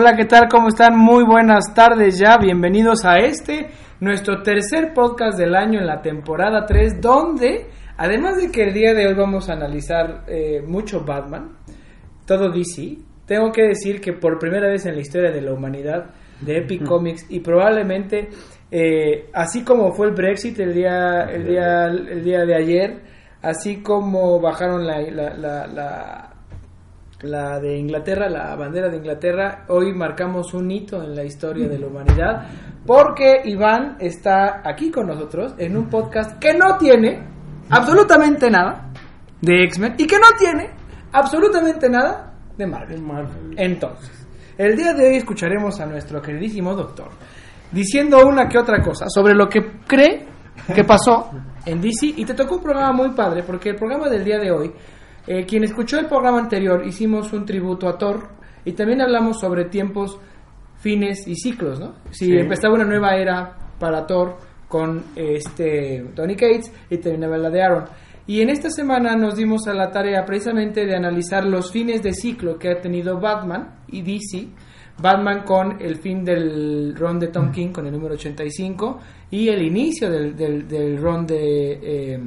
Hola, ¿qué tal? ¿Cómo están? Muy buenas tardes ya. Bienvenidos a este, nuestro tercer podcast del año en la temporada 3, donde, además de que el día de hoy vamos a analizar eh, mucho Batman, todo DC, tengo que decir que por primera vez en la historia de la humanidad, de Epic Comics, y probablemente, eh, así como fue el Brexit el día, el día, el día de ayer, así como bajaron la, la, la, la la de Inglaterra, la bandera de Inglaterra. Hoy marcamos un hito en la historia de la humanidad porque Iván está aquí con nosotros en un podcast que no tiene absolutamente nada de X-Men y que no tiene absolutamente nada de Marvel. Entonces, el día de hoy escucharemos a nuestro queridísimo doctor diciendo una que otra cosa sobre lo que cree que pasó en DC y te tocó un programa muy padre porque el programa del día de hoy eh, quien escuchó el programa anterior hicimos un tributo a Thor y también hablamos sobre tiempos, fines y ciclos, ¿no? Si Sí. empezaba una nueva era para Thor con este Tony Cates y terminaba la de Aaron. Y en esta semana nos dimos a la tarea precisamente de analizar los fines de ciclo que ha tenido Batman y DC. Batman con el fin del run de Tom King con el número 85 y el inicio del, del, del run de eh,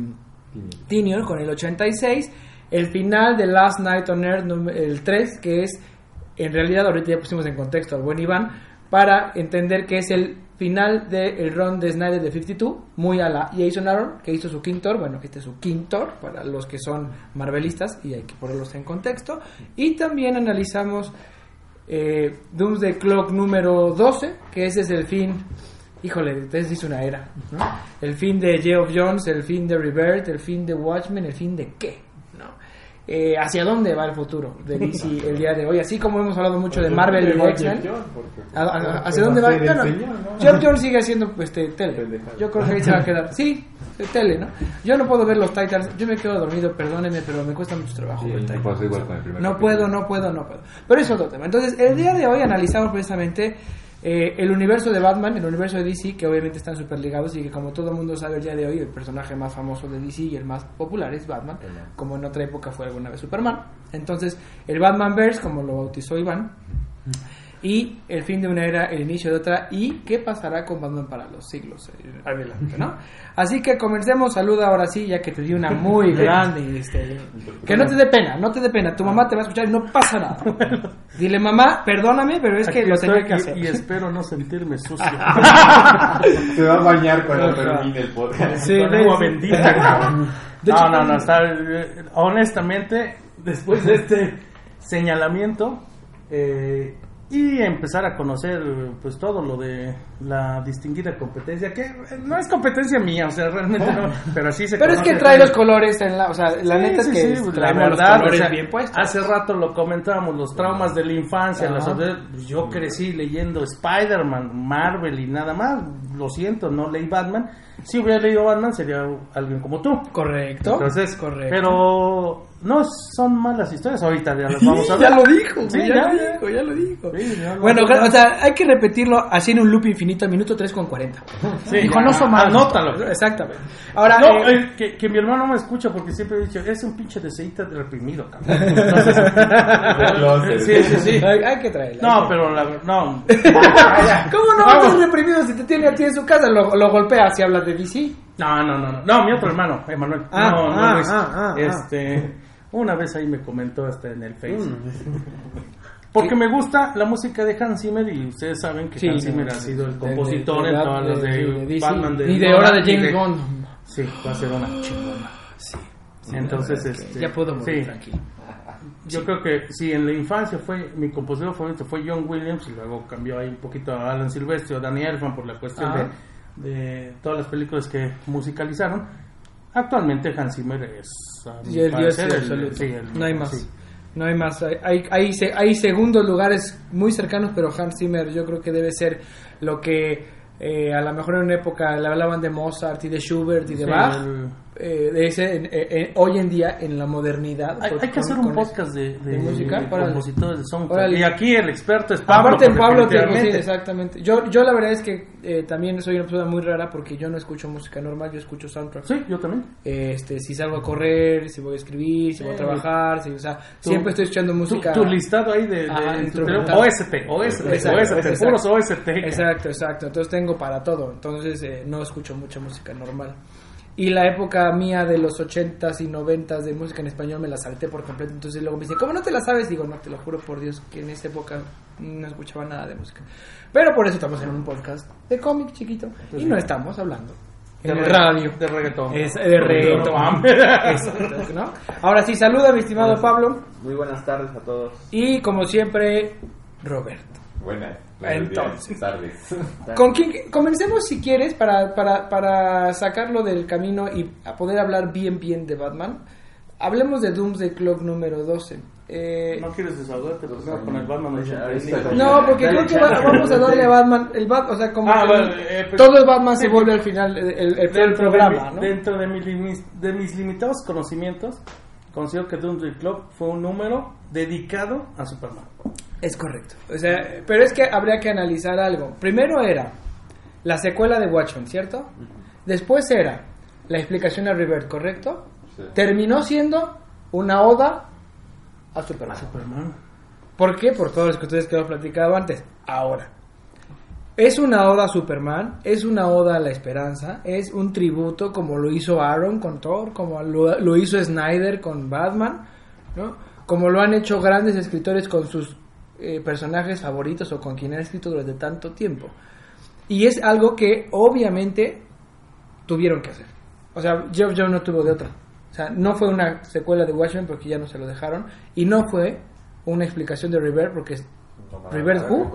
Tinior con el 86, el final de Last Night on Earth, el 3, que es, en realidad ahorita ya pusimos en contexto al buen Iván, para entender que es el final del run de Snyder de 52, muy a la Jason Aaron, que hizo su Quintor, bueno, que este es su Quintor, para los que son marvelistas, y hay que ponerlos en contexto, y también analizamos eh, Doomsday Clock número 12, que ese es el fin, híjole, entonces hizo una era, ¿no? El fin de Geoff Jones, el fin de Rebirth, el fin de Watchmen, el fin de qué. Eh, ¿Hacia dónde va el futuro de DC el día de hoy? Así como hemos hablado mucho de Marvel y de X-Men. ¿A- a- ¿Hacia dónde va? Bueno, Geoff Jones sigue haciendo pues, este, tele. Yo creo que ahí se va a quedar. Sí, de tele, ¿no? Yo no puedo ver los Titans. Yo me quedo dormido, perdónenme, pero me cuesta mucho trabajo ver igual con el No capítulo. puedo, no puedo, no puedo. Pero es otro tema. Entonces, el día de hoy analizamos precisamente eh, el universo de Batman, el universo de DC, que obviamente están súper ligados y que como todo el mundo sabe el día de hoy, el personaje más famoso de DC y el más popular es Batman, como en otra época fue alguna vez Superman. Entonces, el Batmanverse, como lo bautizó Iván, y el fin de una era, el inicio de otra, y qué pasará con Batman para los siglos eh, adelante, ¿no? Así que comencemos, saluda ahora sí, ya que te di una muy grande, este, que no te dé pena, no te dé pena, tu mamá te va a escuchar y no pasa nada. Dile, mamá, perdóname, pero es que Aquí lo tenía que y- hacer. Y, espero no sentirme sucio. Se va a bañar cuando termine el podcast. Sí, agua bendita, cabrón. No, no, no. está, eh, honestamente, después de este señalamiento eh, y empezar a conocer pues todo lo de la distinguida competencia, que eh, no es competencia mía, o sea, realmente no, pero así se Pero es que trae los colores en la, o sea, la Sí, neta es que sí, la verdad, o sea, bien. Hace rato lo comentábamos, los traumas de la infancia, Ajá. las soledad, pues, yo crecí leyendo Spider-Man, Marvel y nada más. Lo siento, no leí Batman. Si hubiera leído Batman sería alguien como tú. Correcto. Entonces, correcto. pero no son malas historias. Ahorita ya las vamos a ver. ya lo dijo, Sí, güey, ya, lo dijo, ya lo dijo. Ya bueno, o sea, hay que repetirlo así en un loop infinito, al minuto 3 con 40. Sí, Dijo, ya, no son malos. anótalo. Exactamente. Ahora, No, eh, eh, que, que mi hermano me escucha porque siempre he dicho, es un pinche deseita reprimido, cabrón. Entonces, sí, sí, sí. hay, hay que traerla. No, pero la no. ¿Cómo no vas a ser reprimido si te tiene a ti en su casa? Lo, lo golpeas si hablas de DC. No, no, no, no. No, mi otro hermano, Emanuel. Ah, no, no, ah, Luis. ah, ah, este, una vez ahí me comentó hasta en el Face. Porque me gusta la música de Hans Zimmer y ustedes saben que Sí, Hans Zimmer ha sido el de- compositor de- en todas las de-. Batman de Y de hora de James Bond. Sí, va a ser una chingona. Sí. Entonces, este, ya puedo morir sí. tranquilo. Yo creo que si en la infancia fue mi compositor favorito fue John Williams y luego cambió ahí un poquito a Alan Silvestre o Danny Elfman por la cuestión Ajá. de, de todas las películas que musicalizaron. Actualmente Hans Zimmer es a mi Y el dios parecer, el- no hay más. No hay más. Hay, hay, hay, se- hay segundos lugares muy cercanos, pero Hans Zimmer yo creo que debe ser lo que eh, a lo mejor en una época le hablaban de Mozart y de Schubert y de Sí, Bach. Eh, de ese en- eh, eh, hoy en día en la modernidad. Hay, que hacer un podcast de, de, de música, de órale. compositores de soundtrack. Y aquí el experto es Pablo. Aparte, Pablo, sí, exactamente. Yo, yo la verdad es que eh, también soy una persona muy rara porque yo no escucho música normal, yo escucho soundtrack. Sí, yo también. Este, si salgo a correr, si voy a escribir, si voy a trabajar, si, o sea, siempre estoy escuchando música. Tu, tu listado ahí de, OST, OST, Exacto, OST, exacto. puros OST. Exacto, exacto. Entonces tengo para todo. Entonces eh, no escucho mucha música normal. Y la época mía de los 80s y 90s de música en español me la salté por completo. Entonces luego me dicen, ¿cómo no te la sabes? Digo, no, te lo juro por Dios que en esa época no escuchaba nada de música. Pero por eso estamos en un podcast de cómic chiquito. Y no estamos hablando en el radio. De reggaetón. Es de reggaetón. Exacto, ¿no? Ahora sí, saluda mi estimado Pablo. Muy buenas tardes a todos. Y como siempre, Roberto. Buenas. Entonces. tardes. ¿Con quién? Comencemos si quieres para, para, para sacarlo del camino y a poder hablar bien bien de Batman. Hablemos de Doomsday Clock número 12. Eh, No quieres desahogarte primero con el Batman Ahorita 85. con- no, porque creo que va- vamos a darle a Batman, el Bat, o sea, como Ah, que bueno, eh, pues- todo el Batman se vuelve al final el, el- el Dentro, programa, de, mi- ¿no? dentro de, mis limi- de mis limitados conocimientos, considero que Doomsday Club fue un número dedicado a Superman. Es correcto. O sea, pero es que habría que analizar algo. Primero era la secuela de Watchmen, ¿cierto? Después era la explicación a River, ¿correcto? Sí. Terminó siendo una oda a Superman. Superman. ¿Por qué? Por todos los que ustedes que lo platicado antes. Ahora. Es una oda a Superman, es una oda a la esperanza, es un tributo como lo hizo Aaron con Thor, como lo, lo hizo Snyder con Batman, ¿no? Como lo han hecho grandes escritores con sus eh, personajes favoritos o con quien han escrito durante tanto tiempo. Y es algo que obviamente tuvieron que hacer. O sea, Geoff Jones no tuvo de otra. O sea, no fue una secuela de Watchmen porque ya no se lo dejaron. Y no fue una explicación de River porque ¿Reverse Who?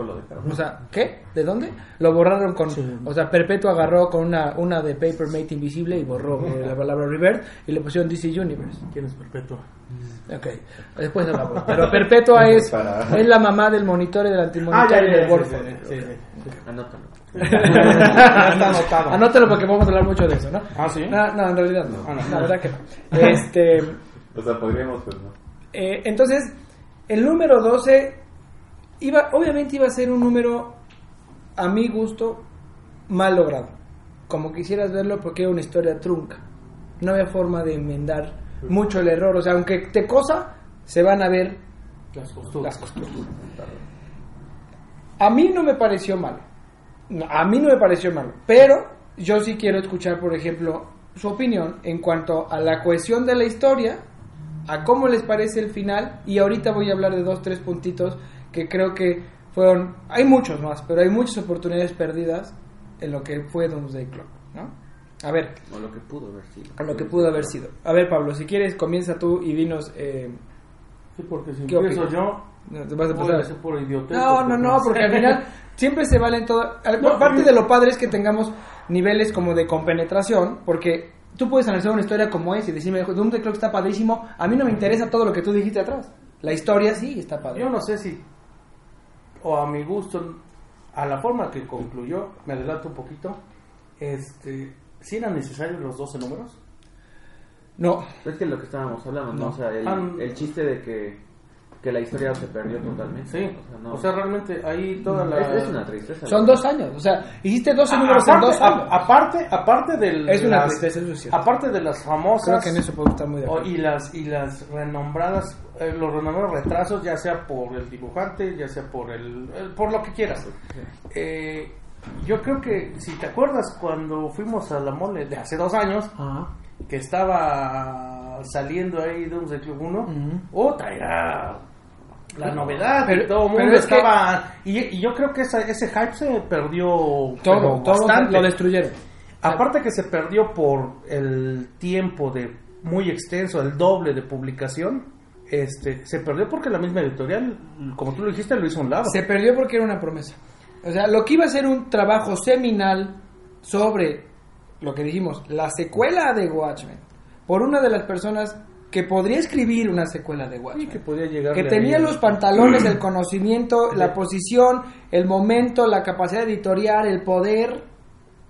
O sea, ¿qué? ¿De dónde? Lo borraron con... O sea, Perpetuo agarró con una, una de Papermate invisible y borró eh, la palabra Reverse y le pusieron DC Universe. ¿Quién es Perpetua? Ok, después hablamos. Pero Perpetua es, es la mamá del monitor y del antimonitor y del Warfare. sí, sí, sí. Anótalo. Está anotado. Anótalo porque vamos a hablar mucho de eso, ¿no? Ah, ¿sí? No, no, en realidad no. Ah, no. La verdad que no. Este... O sea, podríamos, pues no. Eh, entonces, el número 12 iba, obviamente iba a ser un número a mi gusto mal logrado. Como quisieras verlo porque era una historia trunca. No había forma de enmendar mucho el error. O sea, aunque te cosa, se van a ver Las costuras. las costuras. A mí no me pareció malo. A mí no me pareció malo. Pero yo sí quiero escuchar, por ejemplo, su opinión en cuanto a la cohesión de la historia, a cómo les parece el final. Y ahorita voy a hablar de dos, tres puntitos que creo que fueron. Hay muchos más, pero hay muchas oportunidades perdidas en lo que fue Doomsday Clock. ¿no? A ver, O lo que pudo haber sido. a lo que pudo haber sido. A ver, Pablo, si quieres, comienza tú y dinos. Eh, Sí, porque si ¿Qué empiezo opinas? yo, no, te vas a ser por idiotez. No, no, no, porque al final siempre se valen todo. No, parte de lo padre es que tengamos niveles como de compenetración, porque tú puedes analizar una historia como es y decirme, Doom the Clock está padrísimo. A mí no me interesa todo lo que tú dijiste atrás. La historia sí está padre. Yo no sé si, o a mi gusto, a la forma que concluyó, me adelanto un poquito, este, si eran necesarios los 12 números. No, Es que lo que estábamos hablando, ¿no? No. O sea, el, el chiste de que, que la historia se perdió totalmente. Sí, O sea, no. o sea, realmente ahí toda la... es, es una tristeza. son dos años. O sea, hiciste 12 A- números en dos años. a- aparte, aparte del, Es una las- tristeza, eso es cierto. aparte de las famosas Creo que en eso puedo estar muy de acuerdo. y las y las renombradas eh, los renombrados retrasos ya sea por el dibujante ya sea por el, el- por lo que quieras Eh, yo creo que si te acuerdas cuando fuimos a la mole de hace dos años Ajá. que estaba saliendo ahí Doomsday Club 1 Ujú. otra era la novedad Pero- todo el pero mundo es que- estaba y, y yo creo que esa- ese hype se perdió Todo, todo lo destruyeron. Aparte que se perdió por el tiempo de muy extenso, el doble de publicación, este, se perdió porque la misma editorial, como tú lo dijiste, lo hizo a un lado. Se perdió porque era una promesa. O sea, lo que iba a ser un trabajo seminal sobre lo que dijimos, la secuela de Watchmen, por una de las personas que podría escribir una secuela de Watchmen. que podía llegar que tenía los pantalones, el conocimiento, la posición, el momento, la capacidad editorial, el poder.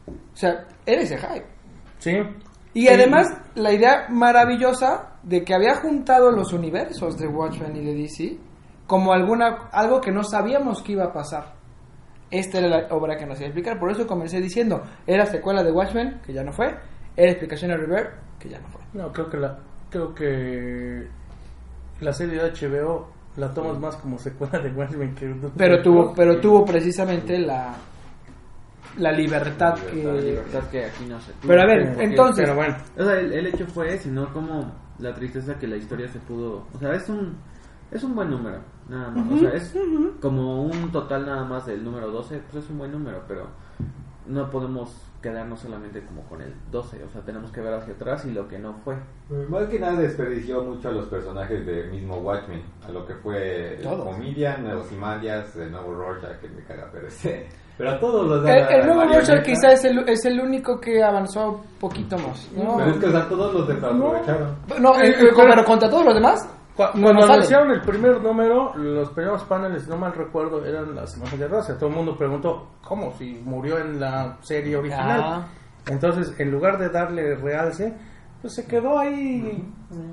O sea, era ese hype. Sí. Y además, la idea maravillosa de que había juntado los universos de Watchmen y de DC como alguna, algo que no sabíamos que iba a pasar. Esta era la obra que nos iba a explicar. Por eso comencé diciendo, era secuela de Watchmen, que ya no fue, era explicación de River, que ya no fue. No, creo que la, creo que la serie de HBO la tomas más como secuela de Watchmen que Pero tuvo, pero tuvo precisamente la, la libertad La que... libertad que aquí no se tuvo. Pero a ver, Porque- entonces... Pero bueno, O sea, el, el hecho fue, sino como la tristeza que la historia se pudo... O sea, es un es un buen número, nada más. O sea, es como un total nada más del número 12, pues es un buen número, pero no podemos quedarnos solamente como con el 12. O sea, tenemos que ver hacia atrás y lo que no fue. Más que nada desperdició mucho a los personajes del mismo Watchmen, a lo que fue Todos. Comedian, Ozymandias, el nuevo Rorschach, que me caga, pero este... Pero a todos los de El, el nuevo Rorschach quizá es el, es el único que avanzó poquito más. ¿no? Pero es que o sea, todos los desaprovecharon. No, eh, eh, pero contra todos los demás. Cuando sale. anunciaron el primer número, los primeros paneles, si no mal recuerdo, eran las imágenes de Rosa. Todo el mundo preguntó, ¿cómo? Si murió en la serie original. Ah. Entonces, en lugar de darle realce, pues se quedó ahí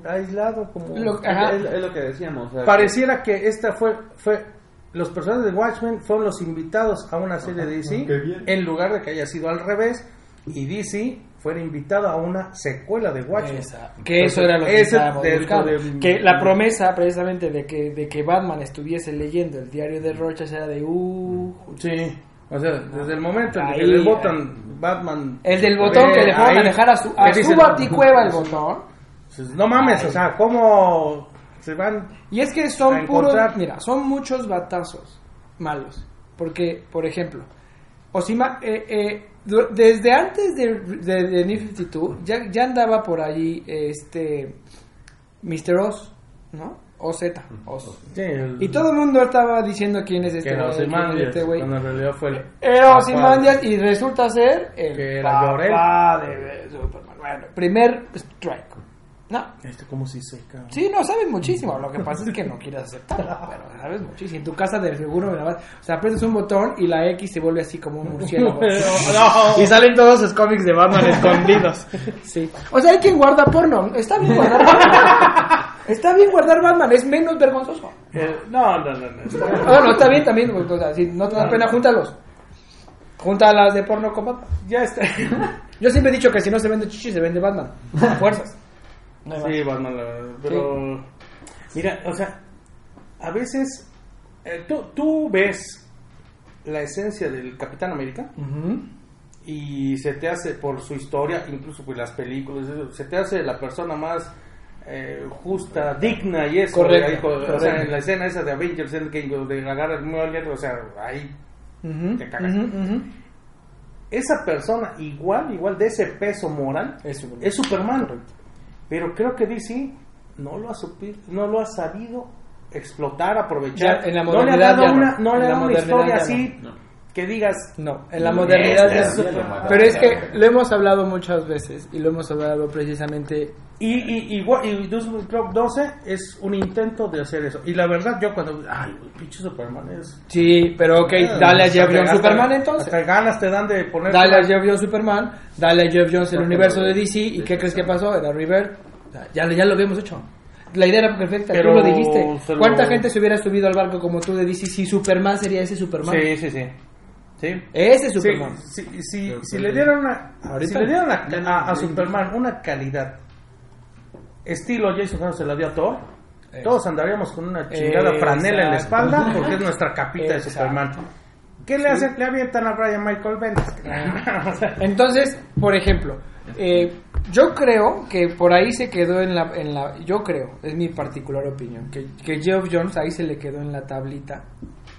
aislado como... Lo-. Es, es lo que decíamos. o sea, Pareciera que esta fue... fue los personajes de Watchmen fueron los invitados a una serie de DC, qué bien. en lugar de que haya sido al revés, y DC fuera invitado a una secuela de Watchmen. Esa, que eso era lo que estábamos dentro buscando. de- Que la promesa precisamente de que, de que Batman estuviese leyendo el diario de Rorschach era de uh, Sí, o sea, desde el momento en que Ahí, le votan Batman... el del botón que ve dejó ahí, manejar a su, a su baticueva el botón. pues, No mames, o sea, ¿cómo se van? Y es que A son puros, mira, son muchos batazos malos. Porque, por ejemplo, Osima, eh, eh, desde antes de, de, de New 52, ya, ya andaba por allí este Mr. Oz, ¿no? OZ, Oz. Sí, el- Y todo el mundo estaba diciendo quién es este que güey, este cuando en realidad fue el... Era papá Ozymandias y resulta ser el Que era papá de Superman. Bueno, primer strike. No, Este como si seca. Sí, no, sabes muchísimo. Lo que pasa es que no quieres aceptarlo, pero sabes muchísimo. En tu casa de seguro, me la vas- o sea, apretas un botón y la X se vuelve así como un murciélago. No. Y salen todos los cómics de Batman escondidos. Sí. O sea, hay quien guarda porno. Está bien guardar Batman. Está bien guardar Batman, es menos vergonzoso. Eh, no, no, no, no. No, no, está bien también. O sea, si no te da pena, júntalos. Junta las de porno con Batman. Ya está. Yo siempre he dicho que si no se vende chichi, se vende Batman. A fuerzas. No. Sí, Batman, pero... Mira, o sea, a veces eh, tú, tú ves la esencia del Capitán América Ujú. y se te hace por su historia, incluso por las películas, se te hace la persona más eh, justa, digna y eso. Correcto, ahí, o sea, correcto. en la escena esa de Avengers Endgame de agarrar el Mjolnir, o sea, ahí Ujú, Te cagas. ujú, ujú. esa persona igual, igual de ese peso moral Es Superman. es Superman. Correcto. Pero creo que DC no lo ha supi- no lo ha sabido explotar, aprovechar. Ya, en la no le ha dado ya una, no le ha dado una historia así no. Que digas No, en la modernidad es. Pero es que lo hemos hablado muchas veces y lo hemos hablado precisamente. y, y, igual- y Dust Club 12 es un intento de hacer eso. Y la verdad, yo cuando. Ay, pinche Superman es. Sí, pero ok, Ah, dale a Jeff Jones Superman entonces. Hasta ganas te dan de poner. Dale a Jeff Jones Superman, dale a Jeff Jones el universo de DC y ¿qué crees que pasó? Era River. Ya, ya lo habíamos hecho. La idea era perfecta, Pero tú lo dijiste. lo- ¿Cuánta gente se hubiera subido al barco como tú de DC si Superman sería ese Superman? Sí, sí, sí. Sí. Ese Sí, Superman. sí, sí, Pero si le dieran una, Ahorita. si le dieran a. Superman una calidad estilo Jason Todd se la dio a Thor, Eh. todos andaríamos con una chingada Exacto. franela en la espalda porque es nuestra capita de. Superman. ¿Qué le hacen? Le avientan a Brian Michael Bendis. Entonces, por ejemplo, eh, yo creo que por ahí se quedó en la, en la yo creo, es mi particular opinión, que, que Geoff Jones ahí se le quedó en la tablita,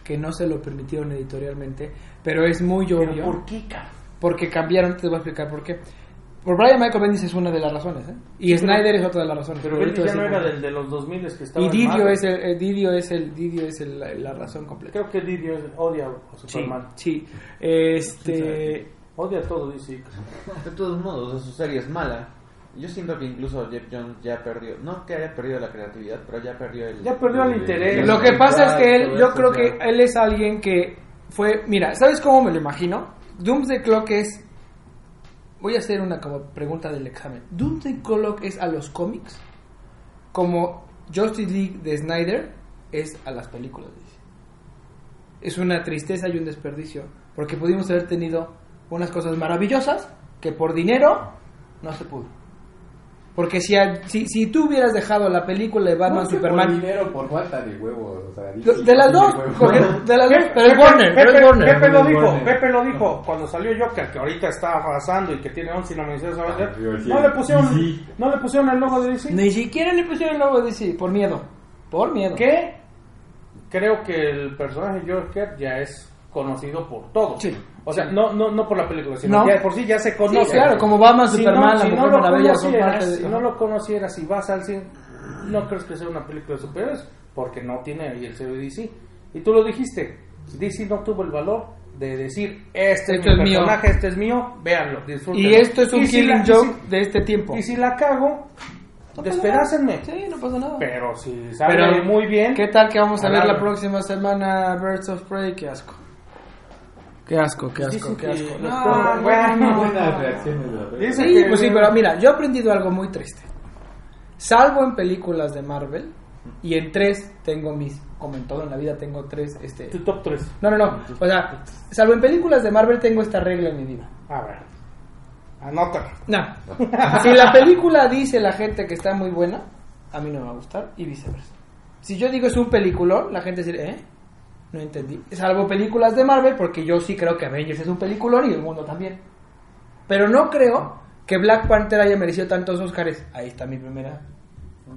que no se lo permitieron editorialmente, pero es muy ¿Pero obvio, por qué, cabrón? porque cambiaron, te voy a explicar por qué. Por Brian Michael Bendis es una de las razones, ¿eh? Y Sí, pero- Snyder es otra de las razones. Pero Bendis ya no era del de los 2000 que estaba. Y Didio es el, eh, Didio es el, Didio es el- la, la razón completa. Creo que Didio odia a Sí, Superman. sí. Este, Odia todo, dice. De todos modos, o sea, su serie es mala. Yo siento que incluso Jeff Jones ya perdió, no que haya perdido la creatividad, pero ya perdió el... Ya perdió el interés. Lo que pasa es que él, yo creo que él es alguien que fue, mira, ¿sabes cómo me lo imagino? Doomsday Clock es voy a hacer una como pregunta del examen. ¿Doomsday Clock es a los cómics? Como Justice League de Snyder es a las películas. Es una tristeza y un desperdicio. Porque pudimos haber tenido unas cosas maravillosas que por dinero no se pudo. Porque si, a- si, si tú hubieras dejado la película de Batman No Superman... Por dinero, por falta de huevos. O sea, De, de las dos, porque- de las dos, Pepe- pero es Pepe- Warner, pero es Pepe- Warner. Pepe lo dijo, Warner. Pepe lo dijo cuando salió Joker, que ahorita está arrasando y que tiene 11 nominaciones a. Ah. No le pusieron, Sí. no le pusieron el logo de DC. Ni siquiera le pusieron el logo de DC, por miedo. Por miedo. Que creo que el personaje Joker ya es conocido por todos. Sí. O sea, no, no, no por la película, sino No. ya por sí ya se conoce. Sí, claro, como Batman, Si Superman, no, la si Mujer no Maravilla son parte de- Si no lo conocieras y vas al cine, no crees que sea una película de superhéroes, porque no tiene ahí el sello DC. Y tú lo dijiste, DC no tuvo el valor de decir, este Esto es es mi mío. personaje, este es mío, véanlo, disfrútenlo. Y esto es un Y si killing la- y joke si- de este tiempo. Y si la cago, No despedácenme. Sí, no pasa nada. Pero si sale Pero, muy bien, ¿Qué tal que vamos a ver la próxima semana Birds of Prey? Qué asco. Qué asco, qué asco, qué que asco. No, pobres- no, bueno, no. Buenas reacciones. Dice Sí, que- pues sí, pero mira, yo he aprendido algo muy triste. Salvo en películas de Marvel, y en tres tengo mis, como en todo en la vida tengo tres, este... tu top 3. No, no, no, o sea, salvo en películas de Marvel tengo esta regla en mi vida. A ver, anótalo. No. Si la película dice la gente que está muy buena, a mí no me va a gustar y viceversa. Si yo digo es un peliculón, la gente dice, ¿eh? No entendí. Salvo películas de Marvel, porque yo sí creo que Avengers es un peliculón y el mundo también. Pero no creo que Black Panther haya merecido tantos Oscars. Ahí está mi primera.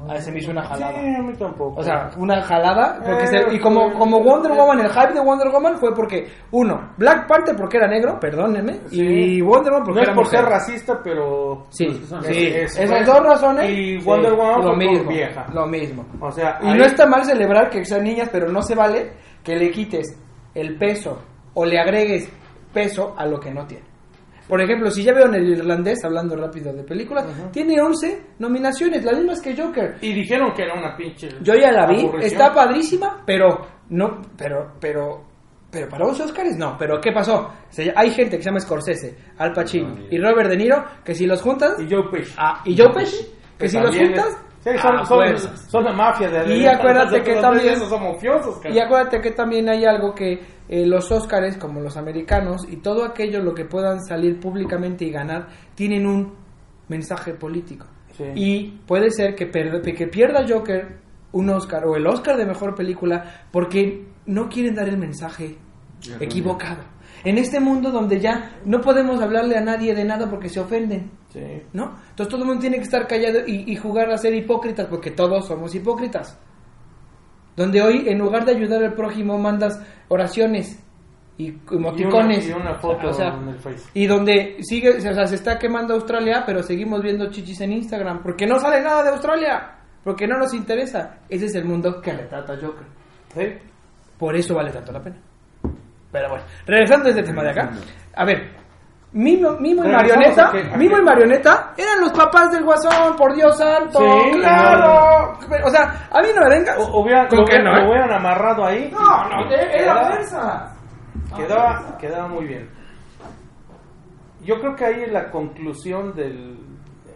Ahí se me hizo una jalada. Sí, a mí tampoco. O sea, una jalada. Porque Eh, se- y como, como Wonder Woman, el hype de Wonder Woman fue porque, uno, Black Panther porque era negro, perdónenme, Sí. y Wonder Woman porque no es era por mujer. ser racista, pero... Sí, Pues sí, es- esas es- dos razones. y Wonder Woman lo fue por mismo, vieja. Lo mismo. O sea, Y ahí- no está mal celebrar que sean niñas, pero no se vale que le quites el peso o le agregues peso a lo que no tiene. Por ejemplo, si ya veo en el irlandés, hablando rápido de películas, tiene 11 nominaciones, las mismas que Joker. Y dijeron que era una pinche... Yo ya la vi, aburrición. está padrísima, pero no, pero, pero, pero para 11 Oscars no. Pero ¿qué pasó? Se- hay gente que se llama Scorsese, Al Pacino y Robert De Niro que si los juntas Y Joe Pesci. ah, y Joe Pesci que si los juntas Sí, son, ah, son, son de mafia. De, Y de- acuérdate que de- también- Esos son mafiosos. Y acuérdate que también hay algo que eh, los Óscares, como los americanos, y todo aquello lo que puedan salir públicamente y ganar, tienen un mensaje político. Sí. Y puede ser que, per- que pierda Joker un Oscar o el Oscar de mejor película porque no quieren dar el mensaje equivocado. En este mundo donde ya no podemos hablarle a nadie de nada porque se ofenden. Sí. ¿no? Entonces todo el mundo tiene que estar callado y, y jugar a ser hipócritas porque todos somos hipócritas. Donde hoy en lugar de ayudar al prójimo mandas oraciones y emoticones. Y una, y una foto O sea, en el Face. y donde sigue, o sea, se está quemando Australia, pero seguimos viendo chichis en Instagram porque no sale nada de Australia, porque no nos interesa. Ese es el mundo que retrata Joker. Sí. Por eso vale tanto la pena. Pero bueno, regresando a este tema de acá. A ver, Mimo, Mimo y Marioneta, a que- a Mimo y Marioneta eran los papás del Guasón, por Dios santo. Sí, claro. O sea, a mí no me vengas. O- con lo, que hubieran, no, lo ¿eh? hubieran amarrado ahí. No, no, era Quedaba- fuerza. Quedaba, quedaba muy bien. Yo creo que ahí es la conclusión del...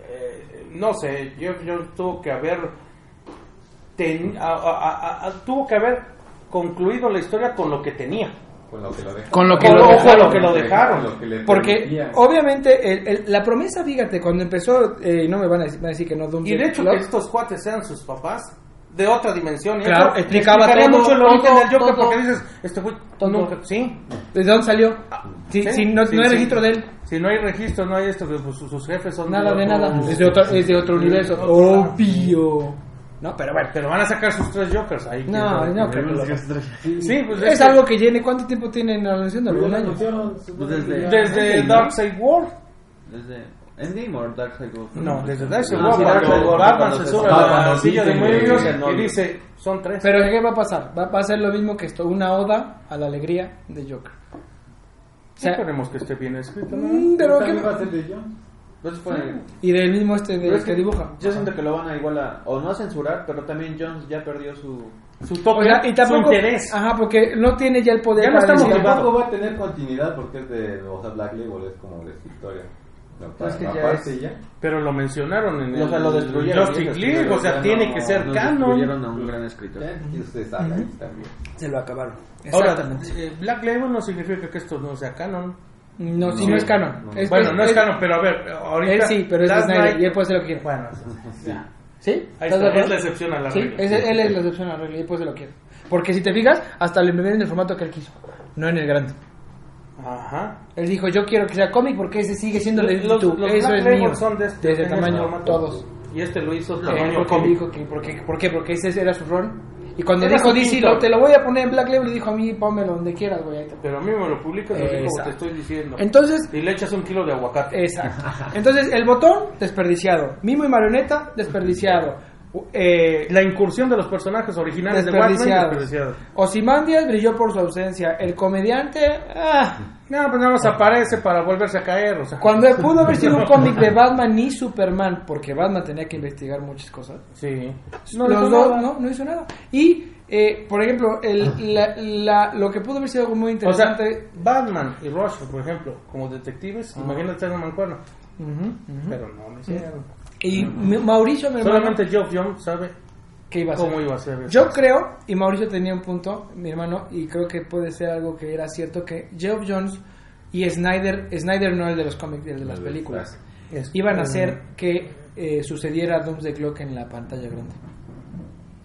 eh, no sé, yo, yo tuvo que haber... ten- a- tuvo que haber concluido la historia con lo que tenía. Con lo que lo dejaron. Con lo que lo dejaron. con lo que lo dejaron. Con lo que le Porque obviamente el- el- la promesa, fíjate, cuando empezó, eh, no me van a decir, van a decir que no Doomsday Y de hecho Clock, que estos cuates sean sus papás de otra dimensión. y Claro, eso explicaba todo, mucho el origen del Joker porque dices, este güey nunca... Sí, ¿de dónde salió? Sí, si no, sí, no hay sí. registro de él, Si no hay registro, no hay esto, pues sus, sus jefes son... nada de nada, es de otro, es de otro universo, obvio. No, pero bueno, Pero van a sacar sus tres Jokers ahí. No, no creo que lo Sí, pues Es algo que llene. ¿Cuánto tiempo tienen anunciando? Pues ya ¿Un lo año? Pues desde- Desde ¿no? Darkseid War. Desde Endgame o Darkseid War. No, desde Darkseid War. Batman se sube sube a cuando la silla de medios y dice, son tres. Pero ¿qué va a pasar? Va, a ser lo mismo que esto, una oda a la alegría de Joker. O sea, Esperemos que esté bien escrito. ¿no? mm, pero ¿qué- va a ser de John. Fue... Y del mismo este de es que dibuja. Yo siento que lo van a igual a... O no a censurar, pero también Jones ya perdió su... Su toque, O sea, y tampoco, su interés. Ajá, porque no tiene ya el poder Ya no estamos. Tampoco va a tener continuidad porque es de, o sea, Black Label es como de su historia. No, Pues que ya aparte es- ya. Pero lo mencionaron en O sea, lo el destruyeron. Justice League, o sea, tiene no- que ser canon. destruyeron a un gran escritor. Y ustedes saben ahí también. Se lo acabaron. Ahora, Exactamente. eh, Black Label no significa que esto no sea canon. No, si no, no es canon. no. Es- bueno, es- no es, es- canon, pero a ver, ahorita... Él sí, pero es de Last Snyder Night- y él puede hacer lo que quiera. Bueno, Sí. ¿Sí? ahí ¿Estás de está, es la excepción a la Sí, regla. ese- él es la excepción a la regla y después se lo quiere. Porque si te fijas, hasta lo imprimieron en el formato que él quiso, no en el grande. Ajá. Él dijo, yo quiero que sea cómic porque ese sigue siendo el Los- YouTube. los Eso es mío. son de este- de ese este tamaño, formato. todos. Y este lo hizo Eh, tamaño porque cómic. dijo que, porque, ¿Por qué? Porque ese era su rol. Y cuando dijo DC, lo- te lo voy a poner en Black Label, le dijo a mí, pónmelo donde quieras, güey. Pero a mí me lo publicas así como te estoy diciendo. Entonces, Y le echas un kilo de aguacate. Exacto. Entonces, el botón, desperdiciado. Mimo y marioneta, desperdiciado. Eh, La incursión de los personajes originales de desperdiciado. Ozymandias brilló por su ausencia. El comediante, ah, No, pues nada más aparece para volverse a caer, o sea. cuando pudo haber sido un cómic de Batman ni Superman, porque Batman tenía que investigar muchas cosas. Sí. los hizo dos, nada. no, no hizo nada. Y, eh, por ejemplo, el, la, la- lo que pudo haber sido algo muy O sea, interesante. Batman y Rush, por ejemplo, como detectives, imagínate una mancuerna. Pero no lo hicieron. Y Mauricio, mi hermano, Solamente Geoff John sabe ¿qué iba a hacer? cómo iba a ser. Yo creo, y Mauricio tenía un punto, mi hermano, y creo que puede ser algo que era cierto, que Geoff Jones y Snyder, Snyder no el de los cómics, el de las películas, Es- iban a hacer que eh, sucediera Doomsday Clock en la pantalla grande.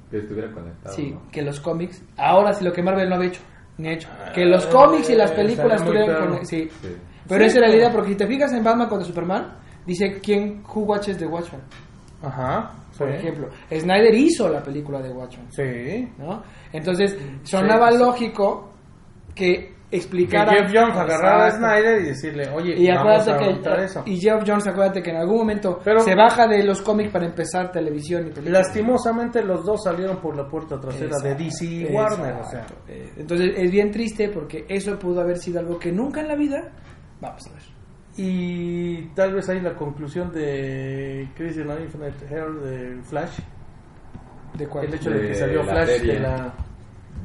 Que estuviera conectado. Sí, ¿no? que los cómics, ahora sí lo que Marvel no había hecho, ni ha hecho, que los cómics y las Eh, películas estaría muy tuvieran... perro. con- sí. Sí. Pero Sí, esa era la idea, porque si te fijas en Batman contra Superman, dice, ¿quién, who watches the Watchmen? Ajá. Por sí. ejemplo, Snyder hizo la película de Watchmen. Sí. ¿no? Entonces, sonaba Sí, lógico que Que explicara... Jeff Jones agarrara a. Snyder y decirle, oye, Y vamos a que eso. y Jeff Jones, acuérdate que en algún momento Pero- se baja de los cómics para empezar televisión y películas. Lastimosamente los dos salieron por la puerta trasera de Exacto, DC y Warner, o sea. Eh, Entonces es bien triste porque eso pudo haber sido algo que nunca en la vida vamos a ver. Y tal vez ahí la conclusión de Crisis on Infinite Earth de Flash, De cuál. el hecho de, De que salió la Flash serie. de la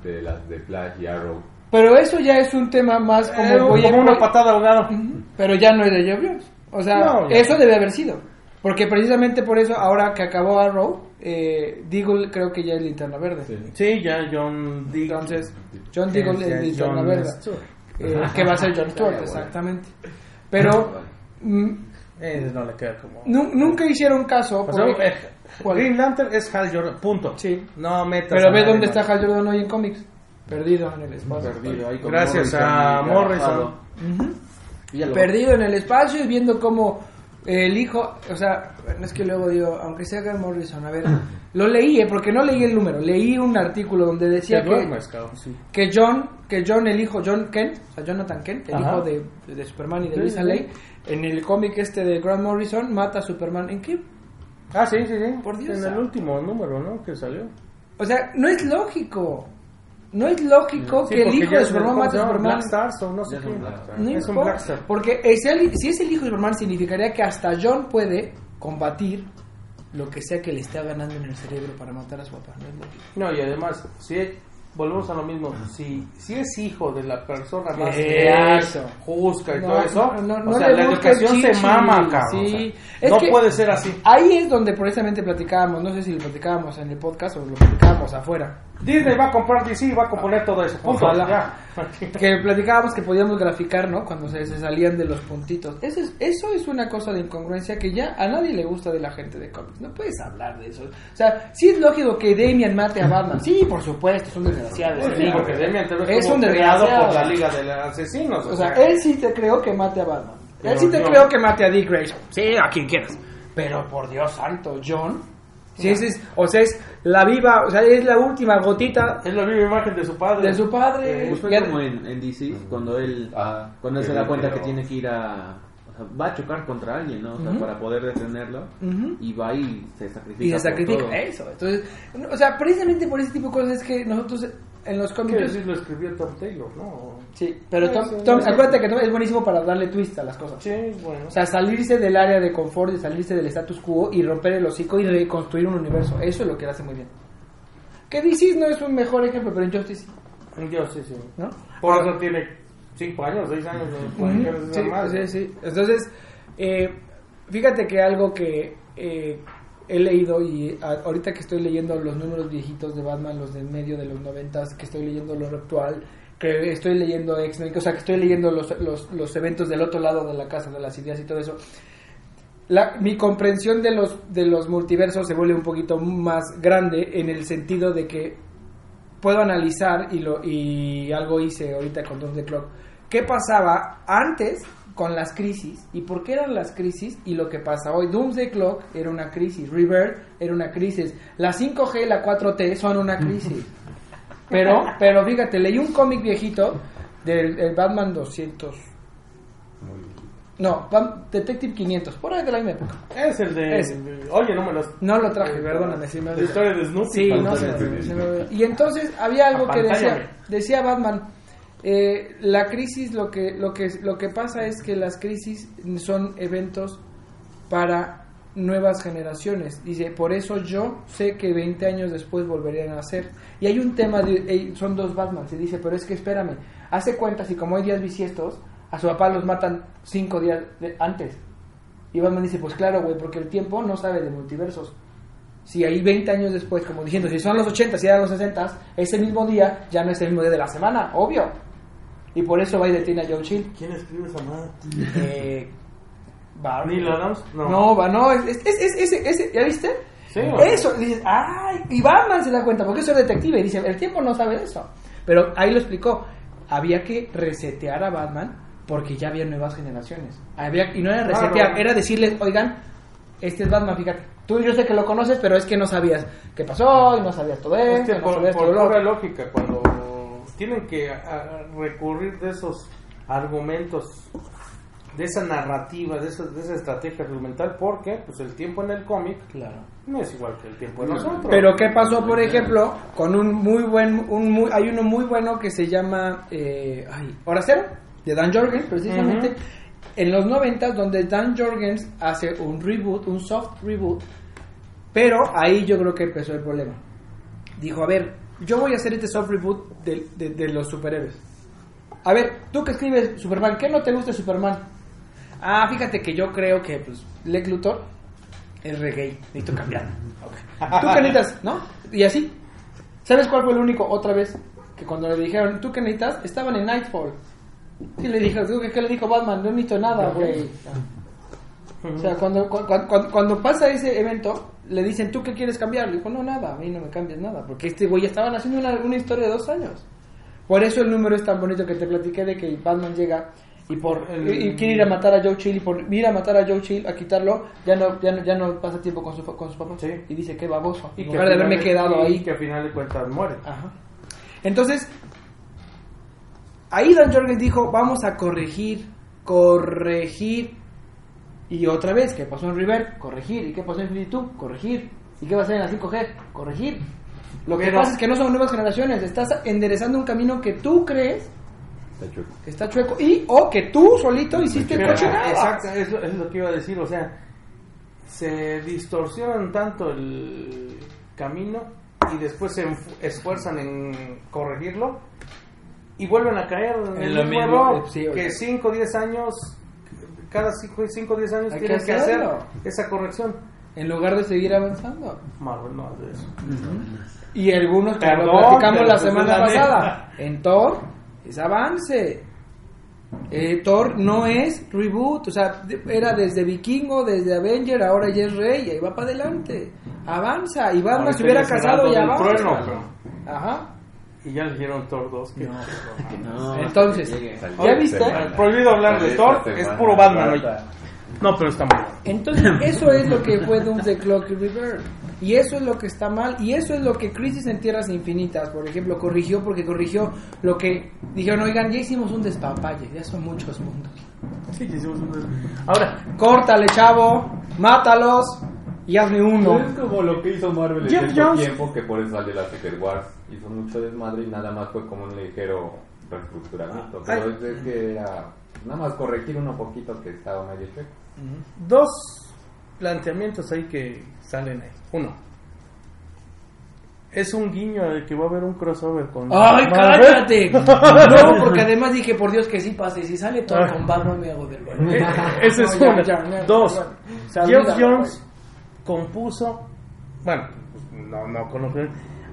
De las de Flash y Arrow. Pero eso ya es un tema más como, Eh, como una voy- patada ahogada. Pero ya no es de Jones. O sea, No, eso debe haber sido. Porque precisamente por eso, ahora que acabó Arrow, eh, Deagle creo que ya es linterna verde. Sí. Sí, ya John Dick. Entonces, John Deagle es linterna John verde. Eh, que va a ser John Stewart, exactamente. Pero mm, Eh, no le queda como. nu- nunca hicieron caso. Porque- eh, ¿Cuál? Green Lantern es Hal Jordan, punto. Sí. No metas. Pero ve dónde está Hal Jordan hoy en cómics. Perdido en el espacio. Perdido ahí con Gracias Morrison a Morrison. Perdido en el espacio y viendo cómo el hijo, o sea, no es que luego digo, aunque sea Grant Morrison, a ver, lo leí, eh, porque no leí el número, leí un artículo donde decía que, duermes, cabrón, sí. que John, que John, el hijo, John Kent, o sea, Jonathan Kent, el Ajá. hijo de, de Superman y de Sí, Lisa sí. Ley, en el cómic este de Grant Morrison, mata a Superman. ¿En qué? Ah, sí, sí, sí. Por Dios en el último número, ¿no? Que salió. O sea, no es lógico. No es lógico Sí, que el hijo de Superman ¿cómo mate a? Superman. Black Stars o no sé. No es un importa, Black Star. Porque es el- si es el hijo de Superman significaría que hasta John puede combatir lo que sea que le esté ganando en el cerebro para matar a su papá. ¿no es lógico? No, y además, si volvemos a lo mismo, si, si es hijo de la persona más Eso. juzga y No, todo eso, no, no, o sea, la educación se mama, cabrón. sí. o sea, Es no puede ser así. Ahí es donde precisamente platicábamos, no sé si lo platicábamos en el podcast o lo platicábamos afuera, Disney va a comprar DC y va a componer todo eso. Punto. Ojalá. Que platicábamos que podíamos graficar, ¿no? Cuando se, se salían de los puntitos. Eso es, eso es una cosa de incongruencia que ya a nadie le gusta de la gente de cómics. No puedes hablar de eso. O sea, sí es lógico que Damian mate a Batman. Sí, por supuesto, es un desgraciado. Sí, porque Demian Es un creado desgraciado. por la Liga de los Asesinos. O sea, él sí te creo que mate a Batman. él Pero sí te yo- creo que mate a Dick Grayson. Sí, a quien quieras. Pero por Dios santo, John. Si ese es, o sea, es la viva, o sea, es la última gotita es la misma imagen de su padre. de su padre. Fue Ya- como en, en DC, cuando él, Ajá. cuando él se da cuenta que tiene que ir a... va a chocar contra alguien, ¿no? O sea, para poder detenerlo. Y va y se sacrifica. y se sacrifica todo. eso. Entonces, no, o sea, precisamente por ese tipo de cosas es que nosotros en los Que cómics. sí lo escribió Tom Taylor, ¿no? Sí, pero Tom, Tom- acuérdate que Tom es buenísimo para darle twist a las cosas. Sí, bueno. O sea, salirse del área de confort, y salirse del status quo y romper el hocico y reconstruir un universo. Eso es lo que él hace muy bien. Que DC no es un mejor ejemplo, pero Injustice sí, Yo sí, sí. ¿no? Por eso tiene 5 años, 6 años. Ujú, ser esa sí, madre. sí, sí. Entonces, Eh, fíjate que algo que eh, he leído y a- ahorita que estoy leyendo los números viejitos de Batman, los del medio de los noventas, que estoy leyendo lo actual, que estoy leyendo X-Men, o sea, que estoy leyendo los, los, los eventos del otro lado de la casa, de las ideas y todo eso, la, mi comprensión de los, de los multiversos se vuelve un poquito más grande en el sentido de que puedo analizar y, lo, y algo hice ahorita con Doom the Clock. ¿Qué pasaba antes con las crisis y por qué eran las crisis y lo que pasa hoy? Doomsday Clock era una crisis, Rebirth era una crisis, la 5G y la 4T son una crisis. Pero, pero fíjate, leí un cómic viejito del el Batman 200. No, Detective 500, por ahí de la misma época. Es el de. Ese. Oye, no me los. No lo traje, perdóname, si me La historia de Snoopy. Sí, no, me- y entonces había algo que decía, decía Batman, eh, la crisis lo que, lo, que, lo que pasa es que las crisis son eventos para nuevas generaciones. Dice, por eso yo sé que 20 años después volverían a nacer. Y hay un tema, de, eh, son dos Batman, se dice, pero es que espérame, hace cuentas y como hay días bisiestos, a su papá los matan cinco días de- antes. Y Batman dice, pues claro, güey, porque el tiempo no sabe de multiversos. Si ahí 20 años después, como diciendo, si son los 80, si eran los 60, ese mismo día ya no es el mismo día de la semana, obvio. Y por eso va y detiene a Joe Chill. ¿Quién escribe esa madre? Eh. ¿Neil Adams? No. No, va, no, es, es, es- ese, ese, ¿ya viste? Sí. Eso, dices, ay, y Batman se da cuenta, porque eso es detective, y dice, el tiempo no sabe eso. Pero ahí lo explicó, había que resetear a Batman porque ya había nuevas generaciones. Había, y no era resetear, era decirles, oigan, este es Batman, fíjate, tú yo sé que lo conoces, pero es que no sabías qué pasó, y no sabías todo Es esto, y no por, sabías por todo pura lógica, cuando tienen que recurrir de esos argumentos, de esa narrativa, de esa, de esa estrategia argumental, porque pues el tiempo en el cómic Claro. no es igual que el tiempo de nosotros. Pero qué pasó, por ejemplo, con un muy buen, un muy, hay uno muy bueno que se llama, eh, ay, Hora Cero, de Dan Jorgens, precisamente, en los noventas, donde Dan Jorgens hace un reboot, un soft reboot, pero ahí yo creo que empezó el problema. Dijo, a ver, yo voy a hacer este soft reboot de, de- de los superhéroes. A ver, tú que escribes Superman, ¿qué no te gusta de Superman? Ah, fíjate que yo creo que, pues, Lex Luthor es reggae, necesito cambiarlo. Ok. ¿Tú qué necesitas? ¿No? Y así. ¿Sabes cuál fue el único, otra vez, que cuando le dijeron, ¿tú qué necesitas? Estaban en Nightfall. Y le dijo, ¿tú qué, le dijo Batman? No necesito nada, güey. O sea, cuando, cu- cu- cuando, cuando pasa ese evento, le dicen, ¿tú qué quieres cambiar? Le dijo, no, nada, a mí no me cambies nada. Porque este güey ya estaban haciendo una, una historia de dos años. Por eso el número es tan bonito que te platiqué de que Batman llega y por El- y, y quiere ir a matar a Joe Chill y por ir a matar a Joe Chill, a quitarlo, ya no, ya no, ya no pasa tiempo con su, con su papá. Sí. Y dice, qué baboso. y en que lugar de haberme quedado y ahí. que al final de cuentas muere. Ajá. Entonces, ahí Dan Jorgens dijo, vamos a corregir, corregir. Y otra vez, ¿qué pasó en River? Corregir. ¿Y qué pasó en Infinity 2? Corregir. ¿Y qué va a hacer en la 5G? Corregir. Lo que Pero- pasa es que no son nuevas generaciones, estás enderezando un camino que tú crees Está chueco. que está chueco y o que tú solito hiciste Pero, cochinada. exacto, eso, eso es lo que iba a decir, o sea, se distorsionan tanto el camino y después se esfuerzan en corregirlo y vuelven a caer en En el lo mismo error eh, sí, que sea. 5 o 10 años, cada 5 o 10 años Hay que hacer esa corrección. En lugar de seguir avanzando. Marvel no hace eso. Y algunos, que lo platicamos la semana la pasada, en Thor es avance. Eh, Thor no es reboot, o sea, era desde Vikingo, desde Avenger, ahora ya es Rey, y ahí va para adelante. Avanza, y Batman se hubiera casado y avanza. Trueno, Ajá. Y ya le dijeron Thor 2 que No, Entonces, que llegue. ¿ya viste? semana. Prohibido hablar de Thor, semana es puro Batman hoy. No, pero está bueno. Entonces, eso es lo que fue Doomsday Clock y Rebirth. Y eso es lo que está mal. Y eso es lo que Crisis en Tierras Infinitas, por ejemplo, corrigió porque corrigió lo que dijeron, oigan, ya hicimos un despapalle, ya son muchos mundos. Sí, hicimos un des- Ahora, Córtale, chavo, mátalos y hazme uno. Es como lo que hizo Marvel en Jeff cierto Jones. tiempo, que por eso salió la Secret Wars. Hizo mucho desmadre y nada más fue como un ligero reestructuramiento. Ah, Pero es de que era nada más corregir uno poquito que estaba medio chueco. dos planteamientos ahí que salen ahí. Uno, es un guiño de que va a haber un crossover con. ¡Ay, Marvel. cállate! No, porque además dije, por Dios, que sí pase. Si sale todo con Batman, me hago del Eh, Ese es uno. Dos. olvida, Jones compuso. Bueno, pues, no, no conozco.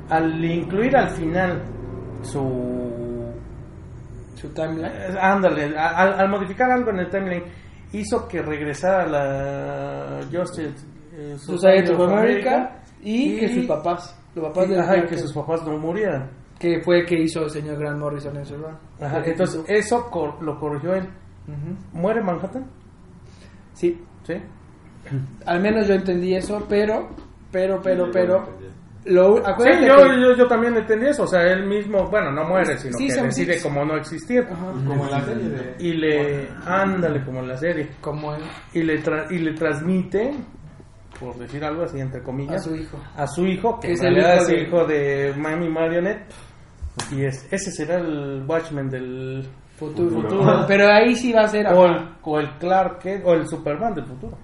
Al incluir al final su. Su timeline. eh, Ándale, al, al modificar algo en el timeline, hizo que regresara la Justice. eh, Society of America y, y- que sus papás. Los papás y- de ajá, que sus papás no murieran. que fue que hizo el señor Grant Morrison en su. Ajá, entonces eso cor- lo corrigió él. Ujú. ¿Muere Manhattan? Sí, Sí. Al menos yo entendí eso, pero, pero, pero, Sí, pero, lo, Sí, acuérdate yo, que- yo, yo también entendí eso. O sea, él mismo, bueno, no muere, sino Sí, que decide tips. como no existir. Ajá, Como en la serie de. Y le, ándale, como en la serie. como él, Y le, tra- y le transmite, por decir algo así, entre a comillas, su hijo. a su hijo, que es el hijo es de- hijo de Mami Marionette. Y es, ese será el Watchman del Futuro. Futuro. Pero ahí sí va a ser. o el, o el Clark Kent, o el Superman del futuro.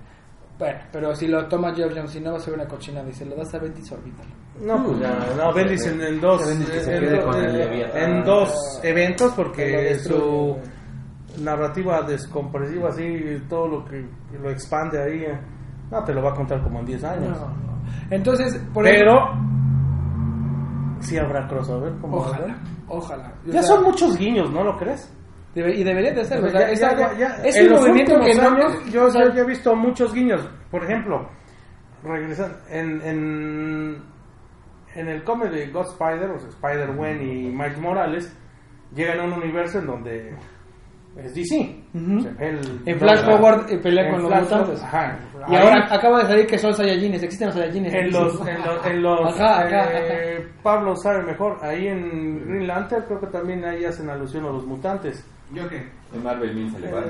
Bueno, pero si lo toma Geoff Jones, si no va a ser una cochinada y se lo das a Bendis, olvídalo. No, pues ya, no, Bendis en, en dos, en, en dos eventos porque su narrativa descompresiva así, todo lo que lo expande ahí, eh, no te lo va a contar como en 10 años. No, no. Entonces, por Pero eso- sí habrá crossover, como ojalá, ojalá. O Ya sea, son muchos guiños, ¿no lo crees? Debe- y debería de ser, O sea, ya- es, ya- algo- ya- ya- es en un los movimiento que últimos no... años, yo, yo he visto muchos guiños. Por ejemplo, regresando en, en, en el cómic de God Spider, o sea, Spider-Man y Miles Morales, llegan a un universo en donde es DC. El- En Flash no, Forward, eh, pelea con los Flash mutantes. Ajá. Y Ahí- ahora acaba de salir que son Saiyajines, existen los Saiyajines. en los, en los, en los- Ajá, ajá, eh, Pablo sabe mejor. Ahí en Green Lantern creo que también ahí hacen alusión a los mutantes. ¿Yo qué? En Marvel Min se le más.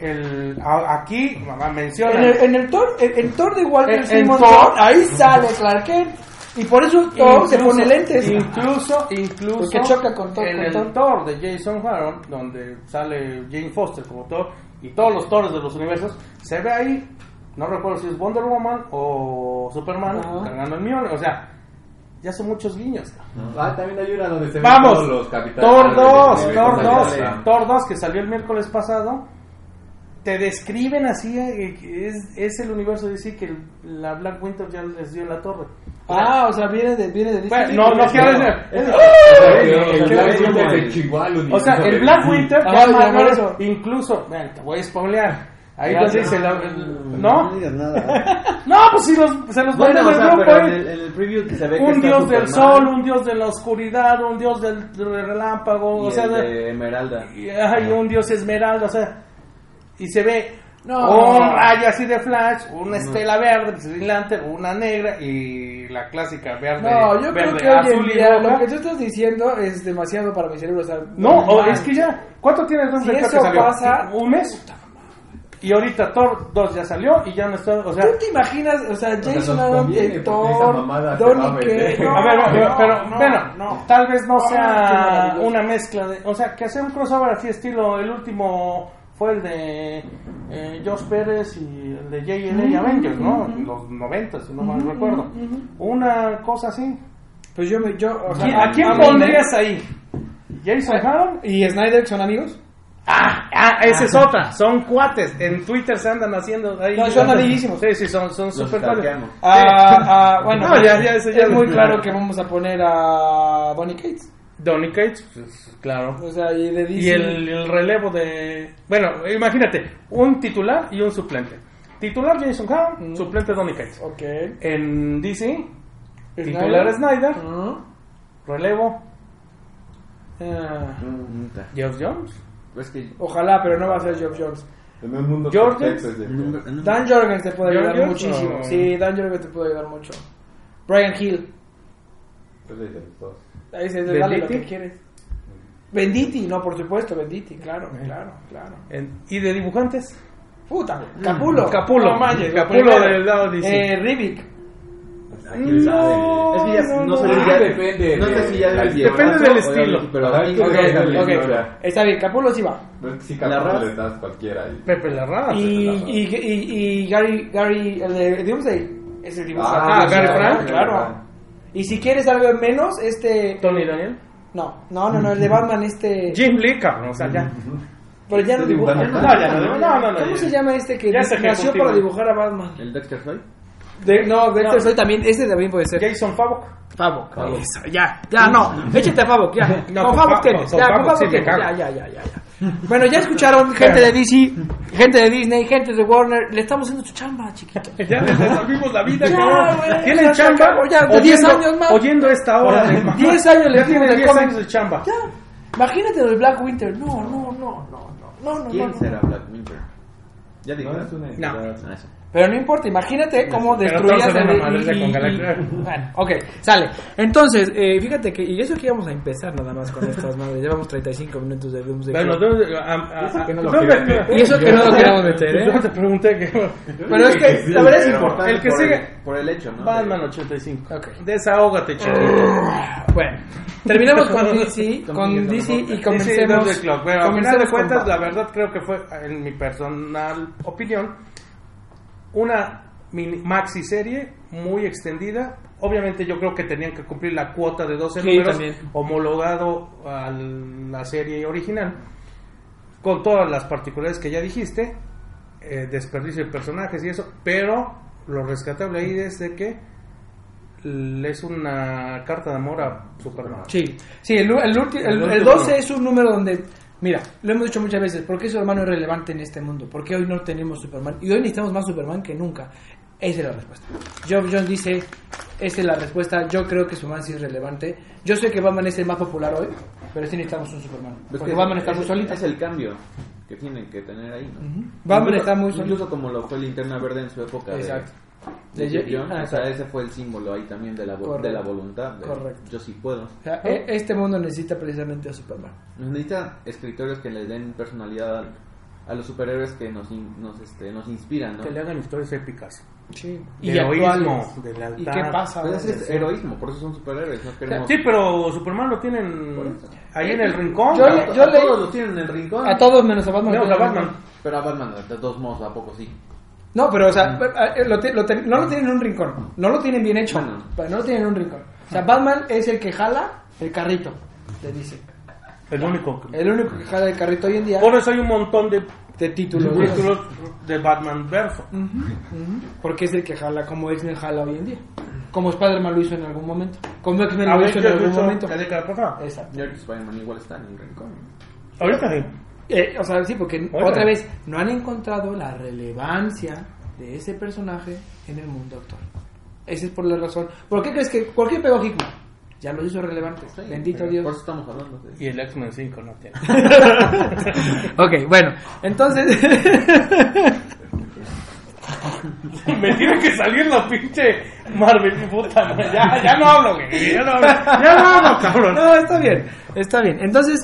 El, aquí mamá, menciona En el, en el Thor, en, en Thor de Walter Simonson, Thor- ahí sale Clark Kent. Y por eso Thor se pone lentes. Incluso, incluso Porque choca con Thor, en con el Thor. Thor de Jason Aaron, donde sale Jane Foster como Thor y todos los Thores de los universos, se ve ahí, no recuerdo si es Wonder Woman o Superman Ajá. cargando el Mjolnir, o sea, ya son muchos guiños. Ah, también hay una donde se Vamos, todos los. Thor Marvel, 2, de- Thor de- 2, de- Thor 2 que salió el miércoles pasado. Te describen así, eh, que es, es el universo de DC que el- la Black Winter ya les dio la torre. Ah, o sea, viene de, viene de Bueno, no, no quiero decir. Es- es- El ¿Qué Black ves Winter como se el- chingó al O sea, el Black. Winter Ah, ya incluso, te voy a spoilear. Ahí Ya, ya. dice la, No ¿no? digas nada. No, pues si los, se los bueno, o el sea, grupo, pero en eh. el, en el preview se ve que Un está dios del sol, un dios de la oscuridad, un dios del, del relámpago, y o sea, el de- de Emeralda. y, ajá, y un dios esmeralda, o sea, y se ve No. un rayo así de flash, una estela verde, pues, Green Lantern, una negra y la clásica verde, No, yo creo que hoy en azul y día roja. lo que tú estás diciendo es demasiado para mi cerebro. O sea, No, es que ya, ¿cuánto tiene el Si que eso salió? pasa- ¿Un mes? Y ahorita Thor 2 ya salió y ya no está, o sea... ¿Tú te imaginas, o sea, sea, Jason Aaron, porque esa Thor, mamada se va a a ver, pero, pero, no, bueno, no. tal vez no sea una mezcla de, o sea, que hacer un crossover así estilo, el último fue el de eh, Josh Pérez y el de JLA Avengers, ¿no? En los 90, si no mal recuerdo. Una cosa así. Pues yo, me, yo, o sea, ¿Quién- ¿A quién pondrías ahí? ¿Jason Aaron? ¿Y Snyder son amigos? Ah, ah, esa es otra. Son cuates. En Twitter se andan haciendo ahí. No, son amiguísimos. Sí, sí, son, son Los super cuates. Ah, ah, bueno, No, ya- ya, ya es muy claro que vamos a poner a Bonnie Cates. Donny Cates, pues, claro. O sea, y de DC. Y el, el relevo de. Bueno, imagínate, un titular y un suplente. Titular Jason Aaron, Mm. suplente Donny Cates. Ok. En DC, titular Snyder, Ah, relevo ah, Nunca. Jeff Jones. Es que. ojalá, pero no va a ser Geoff Jones. En un mundo Jordan. perfecto de- Dan Jorgens te puede ayudar ¿Jorgens muchísimo. o- Sí, Dan Jorgens te puede ayudar mucho. Brian Hill. es de los dos. Ahí se dale lo que quieres. Benditi, no, por supuesto, Benditi, claro, claro, claro. En- ¿Y de dibujantes? Puta, Capulo. Capulo. No Capulo del lado DC. Eh, Rivik. ¿Quién sabe? Es que ya No, sé si ya Depende No sé si ya del Depende del estilo. Pero Está bien, Capulo sí va. No es que si raza. le das cualquiera ahí. Pepe Larraz. Y, y, y, y Gary, Gary, el de Doomsday. Es el dibujo. Ah, Gary Frank, claro. Y si quieres algo menos, este... Tony Daniel. No, no, no, no, el de Batman, este... Jim Lee, cabrón, o sea, ya. Pero ya no dibuja. No, ya no, no, no, no, ¿Cómo se llama este que nació para dibujar a Batman? ¿El Dexter Soy? De- no, Dexter No. soy también, este también puede ser. Jason Favok. Favok. Eso, ya, ya, no. Échate a Favok, ya. No, con Favok Fa- tienes. Ya, con Favok sí tienes. Ya, ya, ya, ya, ya. Bueno, ya escucharon gente de DC, gente de Disney, gente de Warner. Le estamos haciendo su chamba, chiquito. Ya les resolvimos la vida, Ya, cabrón. güey, Tienen chamba. ya, de 10 años más. Oyendo esta hora de 10 años le tienen de 10 cómic. años de chamba. Ya. Imagínate lo de Black Winter. No, no, no, no, no. No, no, ¿Quién no, no. será Black Winter? Ya digo. No, es una No. Ah. Pero no importa, imagínate cómo Pero van a el- y- y- y- Bueno, ok, sale. Entonces, eh, fíjate que, y eso que íbamos a empezar nada más con estas madres. Llevamos 35 minutos de Doomsday Bueno, Clock. entonces, a- a- Eso que no lo ¿dónde- quería- Y eso que no lo queríamos meter, ¿eh? Yo te pregunté que. Pero es que, la verdad es Pero importante. El que por sigue- por el hecho, ¿no? Batman 85. Ok. Desahógate, chiquito. Bueno, terminamos con DC, con DC y Comencemos. comencemos. Clock. Pero al final de cuentas, la verdad creo que fue, en mi personal opinión, una mini maxi serie muy extendida. Obviamente yo creo que tenían que cumplir la cuota de 12 Sí, números también. homologado a la serie original. Con todas las particularidades que ya dijiste, eh, desperdicio de personajes y eso, pero lo rescatable ahí es de que es una carta de amor a Superman. Sí, sí, el, el, el- El el último. 12 es un número donde, mira, lo hemos dicho muchas veces, ¿por qué Superman no es relevante en este mundo? ¿Por qué hoy no tenemos Superman? Y hoy necesitamos más Superman que nunca. Esa es la respuesta. Job Jones dice, esa es la respuesta, yo creo que Superman sí es relevante. Yo sé que Batman es el más popular hoy, pero sí necesitamos un Superman. Es Porque que Batman es- está muy es- solito. Es el cambio que tienen que tener ahí, ¿no? Ujú. Batman Incluso- está muy solito. Incluso como lo fue Linterna Verde en su época. Exacto. De, De Jeff Jeff- Jones, ah, o sea, ese fue el símbolo ahí también de la, vo- Correcto. de la voluntad. de Correcto. Yo sí puedo. O sea, e- este mundo necesita precisamente a Superman. Necesita escritores que le den personalidad al- a los superhéroes que nos, in- nos, este, nos inspiran, ¿no? Que le hagan historias épicas. Sí. De heroísmo, actuales. de lealtad. ¿Y qué pasa? Pues es heroísmo, por eso son superhéroes. No queremos... Sí, pero Superman lo tienen ahí en el rincón. Yo A- le- a yo le- todos los tienen en el rincón. A todos menos a Batman. Menos a Batman. Pero a Batman, de todos modos, ¿a poco sí? No, pero, o sea, eh, lo te- lo te- no lo tienen en un rincón. No lo tienen bien hecho. Pero no lo tienen en un rincón. O sea, Batman es el que jala el carrito, le dice. El único. que- El único que jala el carrito hoy en día Por eso hay un montón de de títulos. títulos de Batman verso. Porque es el que jala como X-Men jala hoy en día. Como Spider-Man lo hizo en algún momento. Como X-Men lo hizo en algún momento. la década pasada. Exacto. Yo creo que Spider-Man igual está en el rincón. Ahorita sí. Eh, o sea, sí, porque Oiga. otra vez no han encontrado la relevancia de ese personaje en el mundo actual. Esa es por la razón. ¿Por qué crees que cualquier pegó Hickman? Ya lo hizo relevante. Sí, Bendito Por Dios. eso estamos hablando de... Y el X-Men 5 no tiene. ok, bueno, entonces. Me tiene que salir la pinche Marvel, puta. Ya, ya no hablo, güey. Ya no hablo, ya no hablo, cabrón. no, está bien, está bien. Entonces,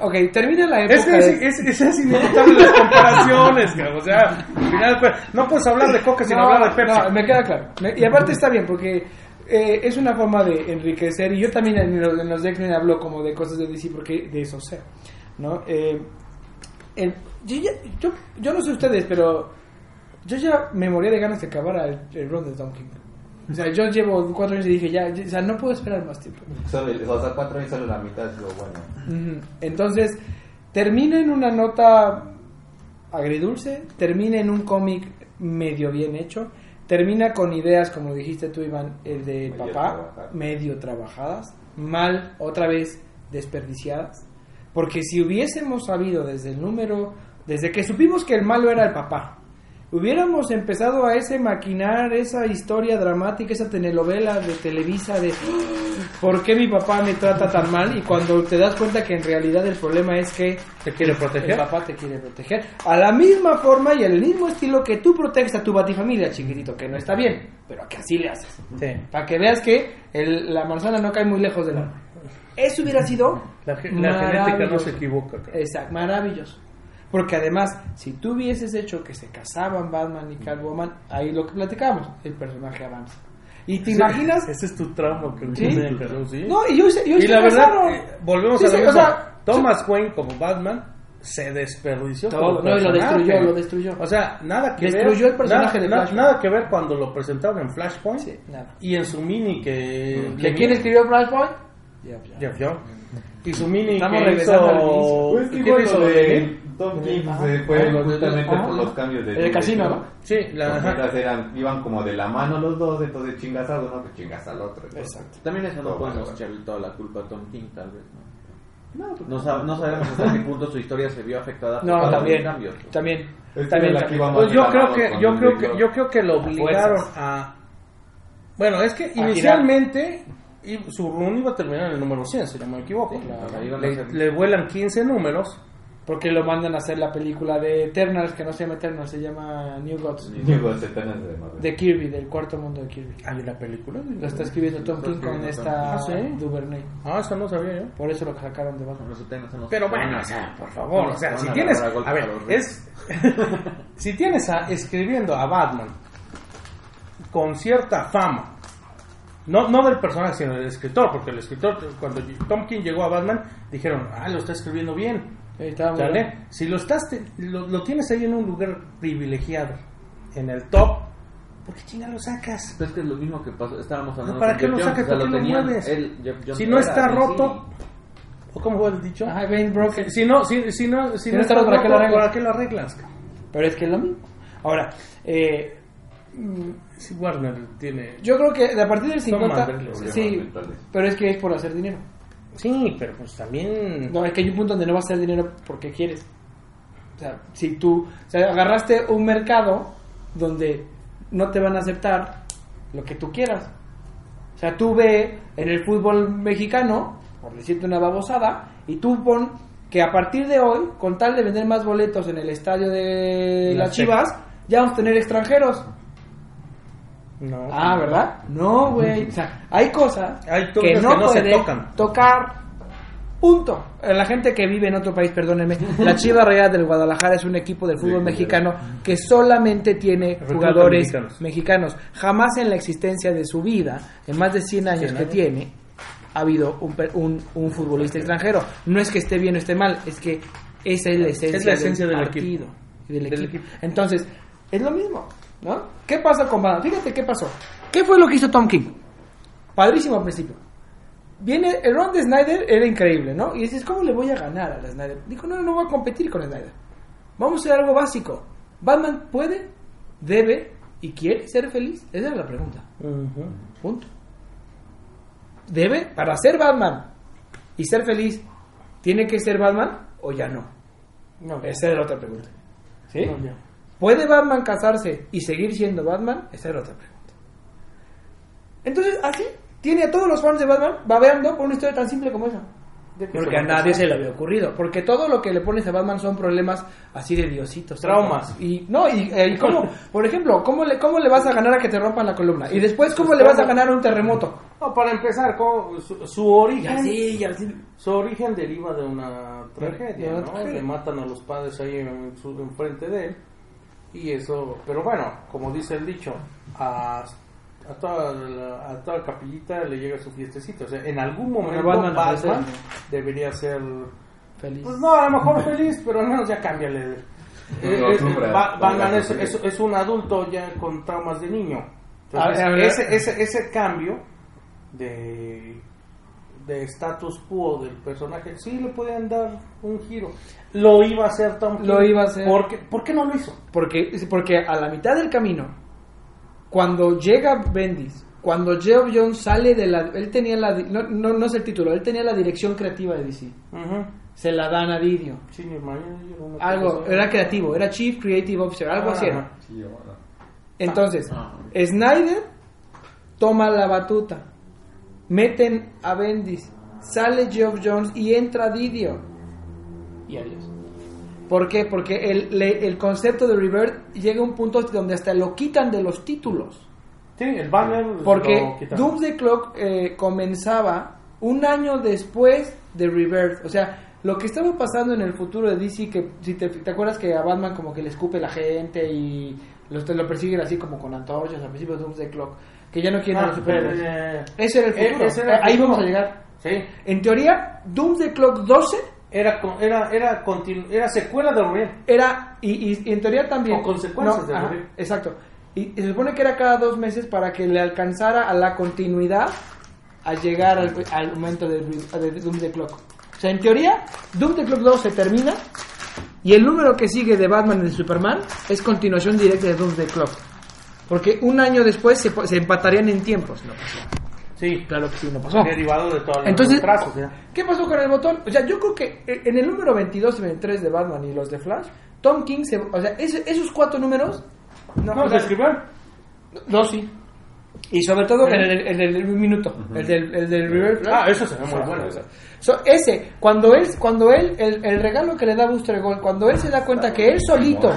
ok, termina la época. Es de- es, es, es inevitable las comparaciones. O sea, al final, pues, no puedes hablar de Coca sin No, hablar de Pepsi. no, me queda claro. Y aparte está bien, porque eh, es una forma de enriquecer. Y yo también en los, en los X-Men hablo como de cosas de DC, porque de eso sé. ¿no? Eh, el- yo, yo, yo no sé ustedes, pero yo ya me moría de ganas de acabar el, el run de Don King. O sea, yo llevo cuatro años y dije, ya, ya- o sea, no puedo esperar más tiempo. Solo, o sea, cuatro años solo la mitad es lo bueno. Entonces, termina en una nota agridulce, termina en un cómic medio bien hecho, termina con ideas, como dijiste tú, Iván, el de Medio papá, medio trabajadas, mal, otra vez desperdiciadas. Porque si hubiésemos sabido desde el número, desde que supimos que el malo era el papá, hubiéramos empezado a ese maquinar esa historia dramática, esa telenovela de Televisa de "Ah, ¿por qué mi papá me trata tan mal? Y cuando te das cuenta que en realidad el problema es que ¿Te quiere el proteger? papá te quiere proteger. A la misma forma y al mismo estilo que tú proteges a tu batifamilia, chiquitito, que no está bien, pero que así le haces. Sí. Para que veas que el- la manzana no cae muy lejos del árbol. Eso hubiera sido La, la genética no se equivoca. Exacto, maravilloso. Porque además, si tú hubieses hecho que se casaban Batman y Catwoman, ahí lo que platicamos, el personaje avanza. Y te imaginas... Ese es tu trauma que ¿Sí? me encargó, ¿sí? No, y yo, yo y la verdad, eh, volvemos Sí, a lo sí, o mismo. sea, Thomas Wayne como Batman se desperdició. Todo, como no, y lo destruyó, lo destruyó. O sea, nada que Destruyó ver. el personaje nada, de nada- que ver cuando lo presentaron en Flashpoint. Sí, nada. Y en su mini que. ¿Que quién escribió Flashpoint? Jeff Jones. Jeff Jones. Y su mini Estamos que regresando al hizo. inicio. Pues que ¿Quién igual hizo de Tom King Ajá. se fue Ajá. justamente Ajá. por los cambios de El casino, ¿no? Sí, la. Las eran, iban como de la mano los dos, entonces chingas a uno, que chingas al otro. entonces- Exacto. También eso no podemos echarle toda la culpa a Tom King, tal vez, ¿no? No, pues, No, sab- no sabemos hasta qué punto su historia se vio afectada por No, también. cambios. También. También. también. Pues yo creo que yo creo que yo creo que lo obligaron a bueno es que inicialmente y su run iba a terminar en el número 100 si no me equivoco Claro, le, le vuelan 15 números Porque lo mandan a hacer la película de Eternals, que no se llama Eternals, se llama New Gods. Digo, se están de Marvel. De Kirby, del cuarto mundo de Kirby. hay una película Lo está escribiendo Tom King con esta Ah, ¿sí? Duvernay. ah eso no sabía yo Por eso lo sacaron de Batman. Los Eternals son los- pero bueno o sea por favor o sea si tienes a ver es si tienes a, escribiendo a Batman con cierta fama no, no del personaje, sino del escritor, porque el escritor, cuando Tom King llegó a Batman, dijeron, ah, lo está escribiendo bien. Si lo, estás te- lo, lo tienes ahí en un lugar privilegiado, en el top, ¿por qué chinga lo sacas? Pues es que es lo mismo que pasó, estábamos hablando ¿Para qué lo sacas? o sea, ¿Por qué lo tenían- mueves? Si no está roto, ¿o cómo fue el dicho? Ajá, Bane broken. Si no, si, si no, si Si no está roto, ¿para qué lo arreglas? ¿para qué lo arreglas? Pero es que es lo mismo. Ahora, eh, Si Warner tiene... yo creo que de a partir del Son 50... Marvel, Sí, pero es que es por hacer dinero. Sí, pero pues también... No, es que hay un punto donde no vas a hacer dinero porque quieres. O sea, si tú o sea, agarraste un mercado donde no te van a aceptar lo que tú quieras. O sea, tú ve en el fútbol mexicano, por decirte una babosada, y tú pon que a partir de hoy, con tal de vender más boletos en el estadio de La las Chivas, ya vamos a tener extranjeros. No, Ah, ¿verdad? No, güey. O sea, hay cosas Hay que no, que no se tocan. tocar. Punto. Eh, La gente que vive en otro país, perdónenme, la Chiva Real del Guadalajara es un equipo del fútbol Sí, mexicano que solamente tiene jugadores mexicanos. mexicanos. Jamás en la existencia de su vida, en más de 100 años 100 que años. tiene, ha habido un, un, un futbolista extranjero. No es que esté bien o esté mal, es que esa es la esencia, Es la esencia del partido equipo. del, equipo. Entonces, es lo mismo, ¿no? ¿Qué pasa con Batman? Fíjate qué pasó. ¿Qué fue lo que hizo Tom King? Padrísimo al principio. Viene, el run de Snyder era increíble, ¿no? Y dices, ¿cómo le voy a ganar a la Snyder? Dijo, no, no voy a competir con Snyder. Vamos a hacer algo básico. ¿Batman puede, debe y quiere ser feliz? Esa era la pregunta. Punto. ¿Debe? Para ser Batman y ser feliz, ¿tiene que ser Batman o ya no? No, Esa era la otra pregunta. ¿Sí? no. ¿Puede Batman casarse y seguir siendo Batman? Esa era otra pregunta. Entonces, así, tiene a todos los fans de Batman babeando por una historia tan simple como esa. Porque a nadie se le había ocurrido. Porque todo lo que le pones a Batman son problemas así de diositos. Traumas. Y no, y, eh, y cómo, por ejemplo, ¿cómo le, ¿cómo le vas a ganar a que te rompan la columna? Y después, ¿cómo le vas a ganar a un terremoto? No, para empezar, ¿cómo- su, su origen, así. su origen deriva de una tragedia, ¿no? Le matan a los padres ahí en enfrente de él y eso, pero bueno, como dice el dicho, a, a toda la, a toda capillita le llega su fiestecita, o sea, en algún momento Batman Batman, debería ser, Feliz. pues no, a lo mejor feliz, pero al menos ya cámbiale. Ba- no Batman es, es, es un adulto ya con traumas de niño. Entonces, A ver, a ver. ese, ese, ese cambio de de status quo del personaje, sí le podían dar un giro. Lo iba a hacer Tom King. Lo iba a hacer. ¿Por qué, ¿Por qué no lo hizo? Porque, porque a la mitad del camino, cuando llega Bendis, cuando Geoff Jones sale de la... Él tenía la... No, no, no es el título, él tenía la dirección creativa de DC. Se la dan a Didio. Algo, era creativo, era Chief Creative Officer, algo Ah, así era. Sí. Entonces, Ah. Snyder toma la batuta, meten a Bendis, sale Geoff Jones y entra Didio. Y adiós. ¿Por qué? Porque el, le- el concepto de Rebirth llega a un punto donde hasta lo quitan de los títulos. Sí, el banner. Porque lo. Doomsday Clock eh, comenzaba un año después de Rebirth. O sea, lo que estaba pasando en el futuro de DC, que si te, te acuerdas que a Batman como que le escupe la gente y los, te lo persiguen así como con antorchas al principio de Doomsday Clock, que ya no quieren a Ah, los superhéroes. eh, Ese era el eh, futuro. ese era el Ahí futuro. vamos a llegar. Sí. En teoría, Doomsday Clock 12 Era, era, era, continu- era secuela de Orville. Era, y, y- y en teoría también. O consecuencias de ajá. Exacto. Y, y se supone que era cada dos meses para que le alcanzara a la continuidad a llegar al, al momento de, de Doom the Clock. O sea, en teoría, Doom the Clock 2 se termina y el número que sigue de Batman y de Superman es continuación directa de Doom the Clock. Porque un año después se, se empatarían en tiempos. No pasó. Sí, Claro que sí, no pasó. derivado de todos Entonces, los trazos. ya. ¿qué pasó con el botón? O sea, yo creo que en el número 22 y 23 de Batman y los de Flash, Tom King, se, o sea, ese- esos cuatro números... No, No, o se sea, escribió. no, sí. Y sobre todo en el, el del minuto, el del, el del Reverse Flash. Ah, eso se ve muy bueno. So, ese, cuando él, cuando él, el, el regalo que le da Booster Gold, cuando él se da cuenta que él solito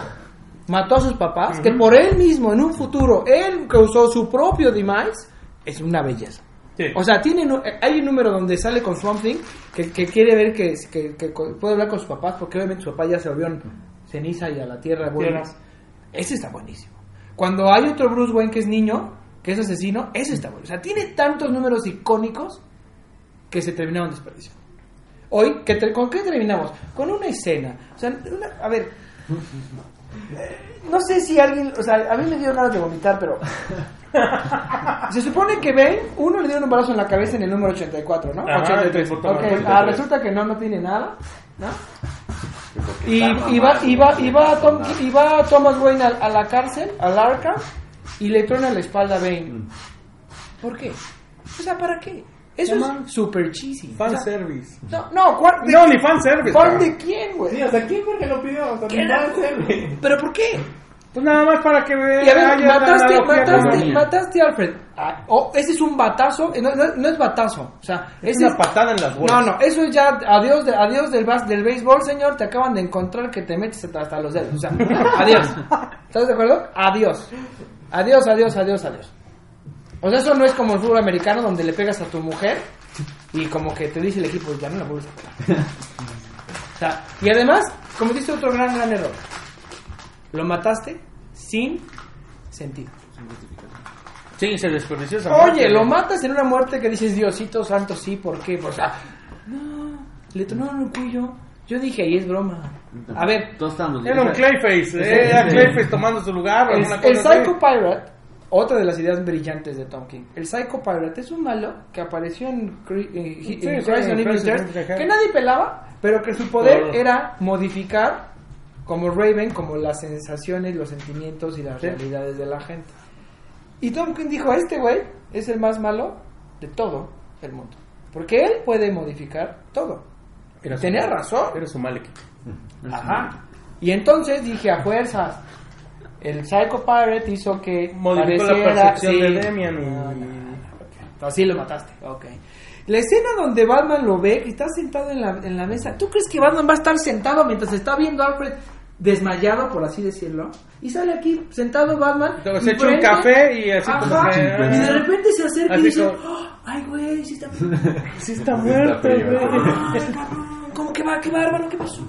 mató a sus papás, que por él mismo en un futuro, él causó su propio demise, es una belleza. Sí. O sea, tiene, hay un número donde sale con Swamp Thing que, que quiere ver que, que- que puede hablar con sus papás porque obviamente su papá ya se volvió en ceniza y a la tierra vuelve. Ese está buenísimo. Cuando hay otro Bruce Wayne que es niño, que es asesino, ese está bueno. O sea, tiene tantos números icónicos que se terminaron desperdiciando. Hoy, ¿qué ¿con qué terminamos? Con una escena. O sea, una- a ver. No sé si alguien. O sea, a mí me dio ganas de vomitar, pero. Se supone que Bane, uno le dio un balazo en la cabeza en el número 84, ¿no? Ajá, 83. el botón Ok, 83. ah, resulta que no, no tiene nada, ¿no? Y, y va, y, va, y, va Tom- y va Thomas Wayne a, a la cárcel, al Arkham, y le truena la espalda a Bane. ¿Por qué? O sea, ¿para qué? Eso es super cheesy. Fan O sea, service. no, no, ¿cuál- de- No, ni fan service. ¿Fan de quién, güey? Sí, o sea, ¿quién fue el que lo pidió? ¿Pero por qué? Pues nada más para que vean. Y a ver, mataste, mataste, mataste a Alfred. Ah, oh, ese es un batazo, eh, no, no- no es batazo. O sea, Es ese una patada en las bolas. No, no, eso es ya adiós, de, adiós del, bas- del béisbol, señor. Te acaban de encontrar que te metes hasta, hasta los dedos. O sea, adiós. ¿Estás de acuerdo? Adiós. Adiós, adiós, adiós, adiós. O sea, eso no es como el fútbol americano donde le pegas a tu mujer y como que te dice el equipo, ya no la vuelves a pegar. O sea, y además, cometiste otro gran, gran error. Lo mataste sin sentido. Sí, se desperdició esa Oye, muerte. lo matas en una muerte que dices, Diosito santo, sí, ¿por qué? O sea, no, le tronaron el cuello. Yo dije, ahí es broma. A ver, Todos estábamos Era un Clayface. eh, Era Clayface tomando su lugar. o el, alguna el cosa así. Psycho Pirate, otra de las ideas brillantes de Tom King. El Psycho Pirate es un malo que apareció en, Cri- Sí, sí, que nadie pelaba, pero que su poder Todo. era modificar, como Raven, como las sensaciones, los sentimientos y las Sí. realidades de la gente. Y Tom King dijo, este güey es el más malo de todo el mundo. Porque él puede modificar todo. Era su- Tenía razón. Era su mal equipo. Ajá. Y entonces dije, a fuerzas, el Psycho Pirate hizo que Modificó la percepción sí. de Demian y... No, no, no. Así lo mataste, ok. La escena donde Batman lo ve, que está sentado en la, en la mesa, ¿tú crees que Batman va a estar sentado mientras está viendo a Alfred desmayado, por así decirlo? Y sale aquí sentado Batman. Se echa un café y así como Ajá, que- Y de repente se acerca y dice, como- "Oh, ay güey, sí está... Sí está muerto, güey. Cabrón, ¿Cómo que va? ¿Qué bárbaro? ¿Qué pasó?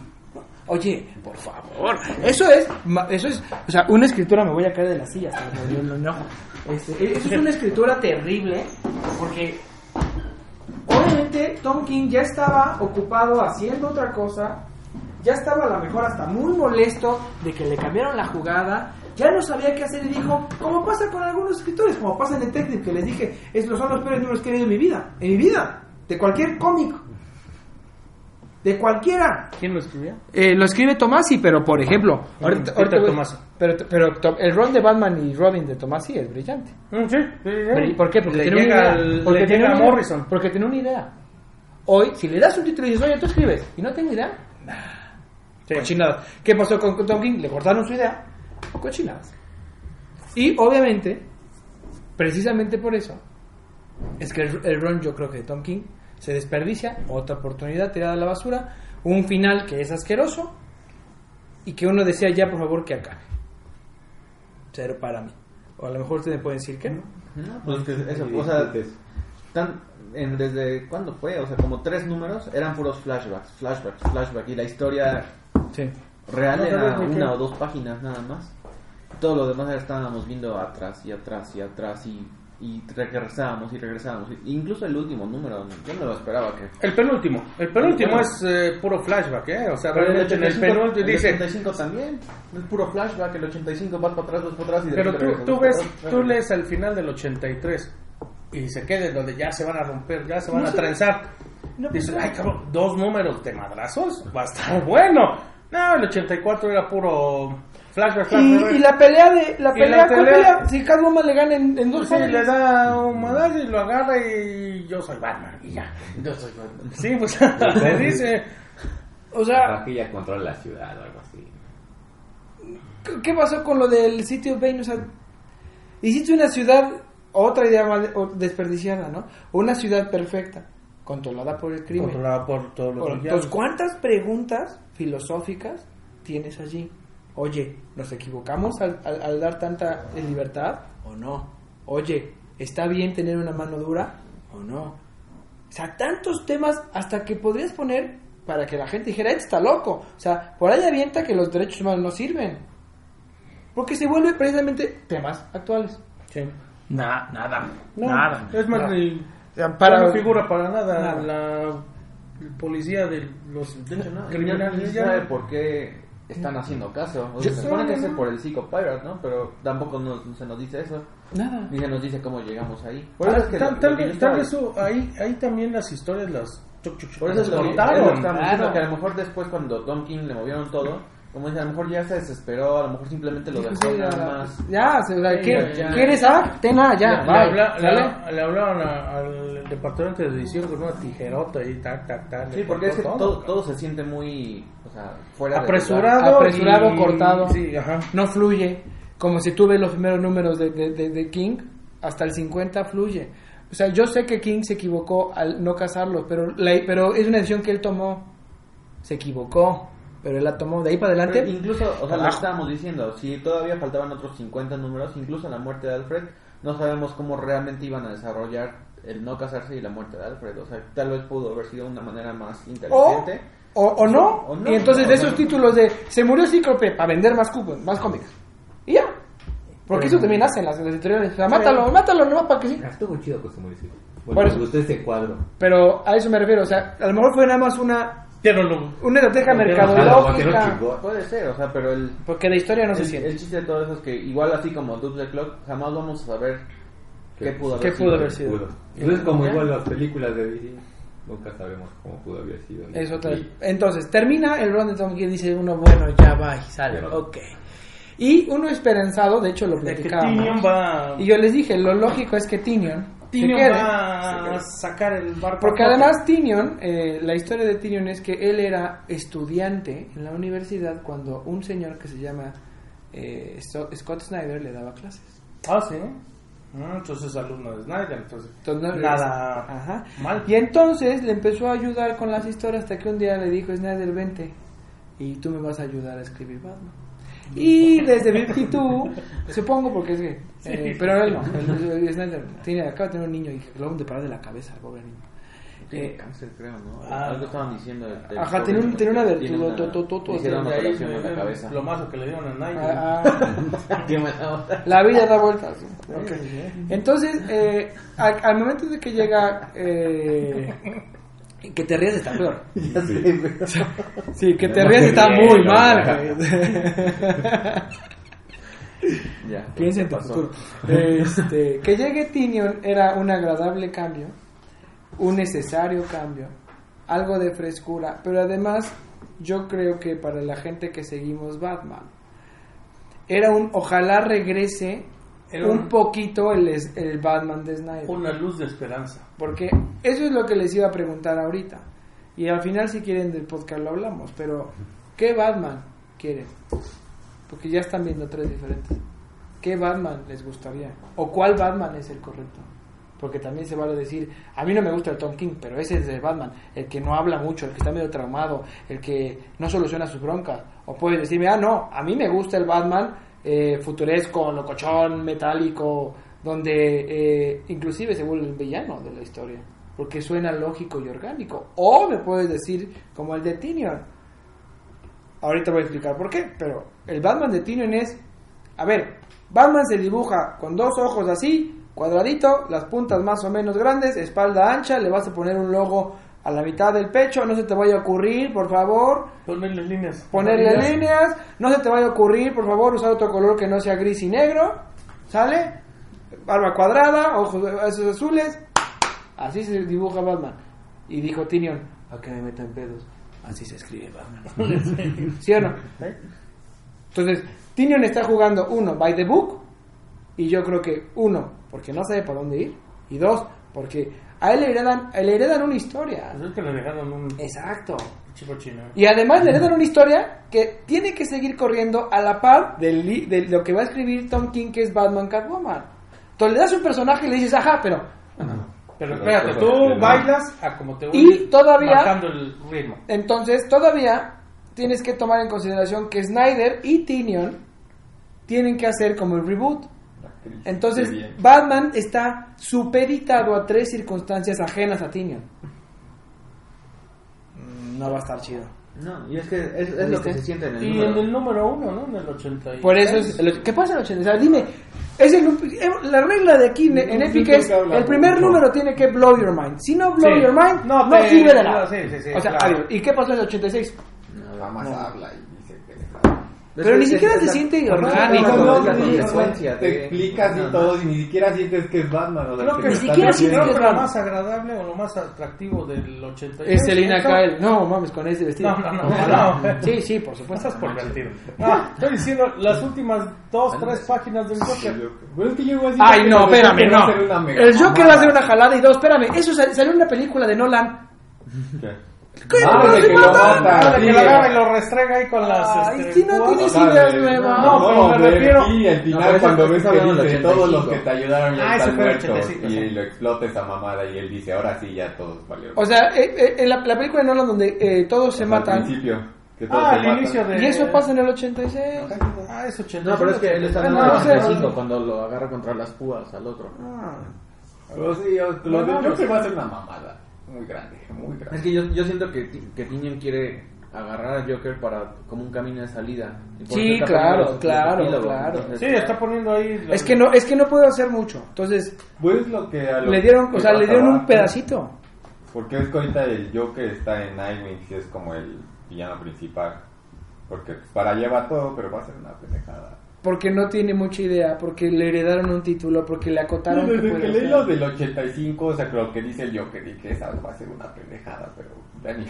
Oye, por favor. Eso es, eso es, o sea, una escritura me voy a caer de la silla hasta me enojo. Este, eso es una escritura terrible porque obviamente Tom King ya estaba ocupado haciendo otra cosa, ya estaba a lo mejor hasta muy molesto de que le cambiaron la jugada, ya no sabía qué hacer y dijo, como pasa con algunos escritores, como pasa en el Detective, que les dije, estos son los peores números que he leído en mi vida, en mi vida, de cualquier cómic, de cualquiera. ¿Quién lo escribió? Eh, lo escribe Tomasi, pero por ejemplo, ahorita, Peter ahorita voy- Tomasi. pero, pero el ron de Batman y Robin de Tomasi es brillante. Mm, Sí, sí, sí. ¿Por qué? Porque le tiene una idea. al- Porque tiene una idea. Morrison. Porque tiene una idea. Hoy, si le das un título y dices, oye, tú escribes, y no tengo idea, cochinadas. ¿Qué pasó con con Tom King? Le cortaron su idea, cochinadas. Y obviamente, precisamente por eso, es que el, el run yo creo que de Tom King se desperdicia, otra oportunidad tirada a la basura, un final que es asqueroso y que uno desea ya por favor que acabe. Cero para mí. O a lo mejor ustedes me pueden decir que no. No, pues que eso, o sea, tan, en, desde cuándo fue, o sea, como tres números eran puros flashbacks, flashbacks, flashbacks y la historia Sí. real No era una o dos páginas nada más. Todo lo demás estábamos viendo atrás y atrás y atrás y y regresábamos y regresábamos. Incluso el último número, yo no lo esperaba que... El penúltimo. El penúltimo El es eh, puro flashback, ¿eh? O sea, Pero el realmente en el 85, penúltimo el dice... 85 también, es puro flashback, el 85 vas para atrás, vas para atrás y Pero tú, tú ves, tú lees al final del 83 y se queda en donde ya se van a romper, ya se van No a sé. trenzar. No, Dices, pues, ay cabrón, dos números de madrazos, va a estar bueno. No, el 84 era puro flashback, flashback. Y, y la pelea de. La pelea, la ¿cuál pelea- pelea? Si Catwoman le gana en, en dos Sí, le da un madrazo y lo agarra y yo soy Batman y ya. Yo soy Batman. Sí, pues le dice, O sea, Aquí ya controla la ciudad o algo así. ¿qué- ¿qué pasó con lo del sitio Bane? O sea, hiciste una ciudad, otra idea mal- o desperdiciada, ¿no? Una ciudad perfecta, controlada por el crimen. controlada por todos los. Entonces, ¿cuántas preguntas filosóficas tienes allí? Oye, ¿nos equivocamos al, al- al dar tanta libertad o no? Oye, ¿está bien tener una mano dura o no? O sea, tantos temas hasta que podrías poner para que la gente dijera, este está loco. O sea, por ahí avienta que los derechos humanos no sirven. Porque se vuelve precisamente temas actuales. Sí. Na- nada. No, nada. es más, nada. ni- Para- no figura para nada, Nada. la policía de los no, criminales. ya- sabe por qué están haciendo caso. O sea, se supone que es por el Psycho Pirate, ¿no? Pero tampoco nos, no se nos dice eso. Nada. Ni se nos dice cómo llegamos ahí. Por Ah, eso es que tal, tal vez- tal vez ahí, ahí también las historias las Por eso es lo que- lo que claro. a lo mejor después cuando Tom King le movieron todo, como dice, a lo mejor ya se desesperó, a lo mejor simplemente lo dejó Sí, nada ya, más. ya, o sea, Sí, ¿qué- ya, ya. ¿quieres A? Ten A, ya, le, habla- le ¿Sale? habla- le hablaron a- al departamento de edición con una tijerota y tac, tac, tac. Sí, porque es que cortó todo, todo se siente muy, o sea, fuera de apresurado. lugar. Apresurado, y- cortado. Sí, ajá. no fluye. Como si tú ves los primeros números de, de, de- de King, hasta el 50 fluye. O sea, yo sé que King se equivocó al no casarlos, pero, la- pero es una decisión que él tomó. Se equivocó, pero él la tomó. De ahí para Pero adelante, incluso, o sea, lo estábamos diciendo, si todavía faltaban otros 50 números, incluso la muerte de Alfred, no sabemos cómo realmente iban a desarrollar el no casarse y la muerte de Alfred. O sea, tal vez pudo haber sido una manera más inteligente. o, o no. O no, y entonces de esos títulos de se murió Cíclope para vender más cupos, más cómics. Y ya. Porque eso también hacen las, las editoriales. O sea, mátalo, mátalo, no para que sí. Estuvo chido que se murió. Bueno, me gustó ese cuadro. Pero a eso me refiero. O sea, a lo mejor fue nada más una, Pero lo- una estrategia Porque mercadológica. Puede ser, o sea, pero el, Porque la historia no se siente. el chiste de todo eso es que igual así como Dub the Clock, jamás vamos a saber qué, ¿Qué- pudo haber qué sido. pudo haber sido? Pudo. Entonces, como ¿Ya? igual las películas de DC, nunca sabemos cómo pudo haber sido. Es otra. Y- Entonces, termina el run de Tom King y dice uno, bueno, ya va, y sale, va. ok. Y uno esperanzado, de hecho lo platicábamos. Va, Y yo les dije, lo lógico es que Tinion se Tinion quede. va a sacar el barco. Porque además Tinion, eh, la historia de Tinion es que él era estudiante en la universidad cuando un señor que se llama eh, Scott Snyder le daba clases. Ah, sí. Ah, entonces es alumno de Snyder, entonces nada Ajá. mal. Y entonces le empezó a ayudar con las historias hasta que un día le dijo, Snyder, vente y tú me vas a ayudar a escribir Batman. Y desde 52, supongo porque es que... eh, pero él no, el- el Snyder tiene, acaba de tener un niño y lo vamos de parar de la cabeza, el pobre niño. Tiene Eh, cáncer, creo, ¿no? ah. Algo estaban diciendo. del- del Ajá, tiene un- tiene una hicieron operación en la cabeza. Lo mazo que le dieron a Nike. ah, ah, la vida da vueltas. Sí, sí, sí. Entonces, eh, al, al momento de que llega... Eh, que te rías está peor. Sí, que te rías está muy mal. Ya. Piensa en tu pasó. futuro. Este, que llegue Tinion era un agradable cambio, un necesario cambio, algo de frescura, pero además yo creo que para la gente que seguimos Batman era un ojalá regrese Era un poquito el, el Batman de Snyder. Una luz de esperanza. Porque eso es lo que les iba a preguntar ahorita. Y al final, si quieren, del podcast lo hablamos. Pero, ¿qué Batman quieren? Porque ya están viendo tres diferentes. ¿Qué Batman les gustaría? ¿O cuál Batman es el correcto? Porque también se vale decir, a mí no me gusta el Tom King, pero ese es el Batman, el que no habla mucho, el que está medio traumado, el que no soluciona sus broncas. O puedes decirme, ah, no, a mí me gusta el Batman eh, futuresco, locochón, metálico, donde eh, inclusive se vuelve el villano de la historia, porque suena lógico y orgánico. O me puedes decir como el de Tinion. Ahorita voy a explicar por qué, pero el Batman de Tinion es, a ver, Batman se dibuja con dos ojos así, cuadradito, las puntas más o menos grandes, espalda ancha, le vas a poner un logo a la mitad del pecho, no se te vaya a ocurrir, por favor, Ponerle líneas. ponerle líneas, no se te vaya a ocurrir, por favor, usar otro color que no sea gris y negro, ¿sale? Barba cuadrada, ojos esos azules, así se dibuja Batman. Y dijo Tinion, ¿a qué me meto en pedos? Así se escribe Batman. ¿Sí o no? Entonces, Tinion está jugando, uno, by the book, y yo creo que, uno, porque no sabe por dónde ir, y dos, porque a él le heredan, le heredan una historia. Pues es que le dejaron un Exacto. chico chino. Y además le heredan una historia que tiene que seguir corriendo a la par de lo que va a escribir Tom King, que es Batman Catwoman. Entonces le das un personaje y le dices, ajá, pero... Pero Pero espérate, tú bailas a como te Y oye, todavía- marcando el ritmo. Entonces todavía tienes que tomar en consideración que Snyder y Tinion tienen que hacer como el reboot. Entonces. Batman está supeditado a tres circunstancias ajenas a Tinion. Mm, No va a estar chido. No, y es que es, es lo que se siente en el Y número. en el número uno, ¿no? En el 80. y- Por eso es. el- ¿Qué pasa en el 80? O sea, dime. Es el, eh, la regla de aquí en, No, Epic es el primer mucho. número tiene que blow your mind. Si no blow Sí. your mind, no, No te- sirve de nada. no, sí, sí, sí, o sea, claro. ¿y qué pasó en el 86? Nada más No. habla y Pero ni siquiera se siente orgánico. consecuencia te explicas y todo y ni siquiera sientes que es Batman. Creo que ni siquiera sientes que es lo más agradable o lo más atractivo del 80 Es Selina Kyle. No, mames, con ese vestido. No, no, no, no. Sí, sí, por supuesto. Estás por. No, estoy diciendo las últimas dos, tres páginas del Joker. Pero es que yo igual Ay, siento no, que espérame, va a no. hacer una mega El Joker va a hacer una jalada y dos, espérame. Eso sal- salió en una película de Nolan. ¿Qué? ¿Qué? Ah, ¿No de que lo mata? sí, que lo agarra y lo restrega ahí con las. Ay, este, si no tienes ideas de- nuevas. No, pero me de refiero- el No, final cuando ves que del dice todos los 85. que te ayudaron ya Ah, están el muertos 85, y sí. lo explota esa mamada y él dice ahora sí ya todos valieron. O sea, eh, eh, en la, la película de Nolan donde eh, todos se Al matan. principio. Que todos Ah, al inicio de. Y eso pasa en el 86. Ah, es 80. No, pero es que él está Ah, no, o sea, 85 cuando lo agarra contra las púas al otro. Ah. Pero sí, yo- lo No, de no, Joker va a ser una mamada. Muy grande, muy grande. Es que yo, yo siento que, que Tinion quiere agarrar a Joker para como un camino de salida. Sí, claro, claro, claro. Entonces, Sí, está poniendo ahí. Es que no, es que no puedo hacer mucho. Entonces, Pues lo que a lo le dieron, que o sea, le dieron un pedacito. Porque es que ahorita el Joker está en Nightwing y es como el villano principal. Porque pues, para allá va todo, pero va a ser una pendejada. Porque no tiene mucha idea, porque le heredaron un título, porque le acotaron que Desde puede que leí lo del 85, o sea, creo que dice el Joker y que esa va a ser una pendejada, pero ya ni...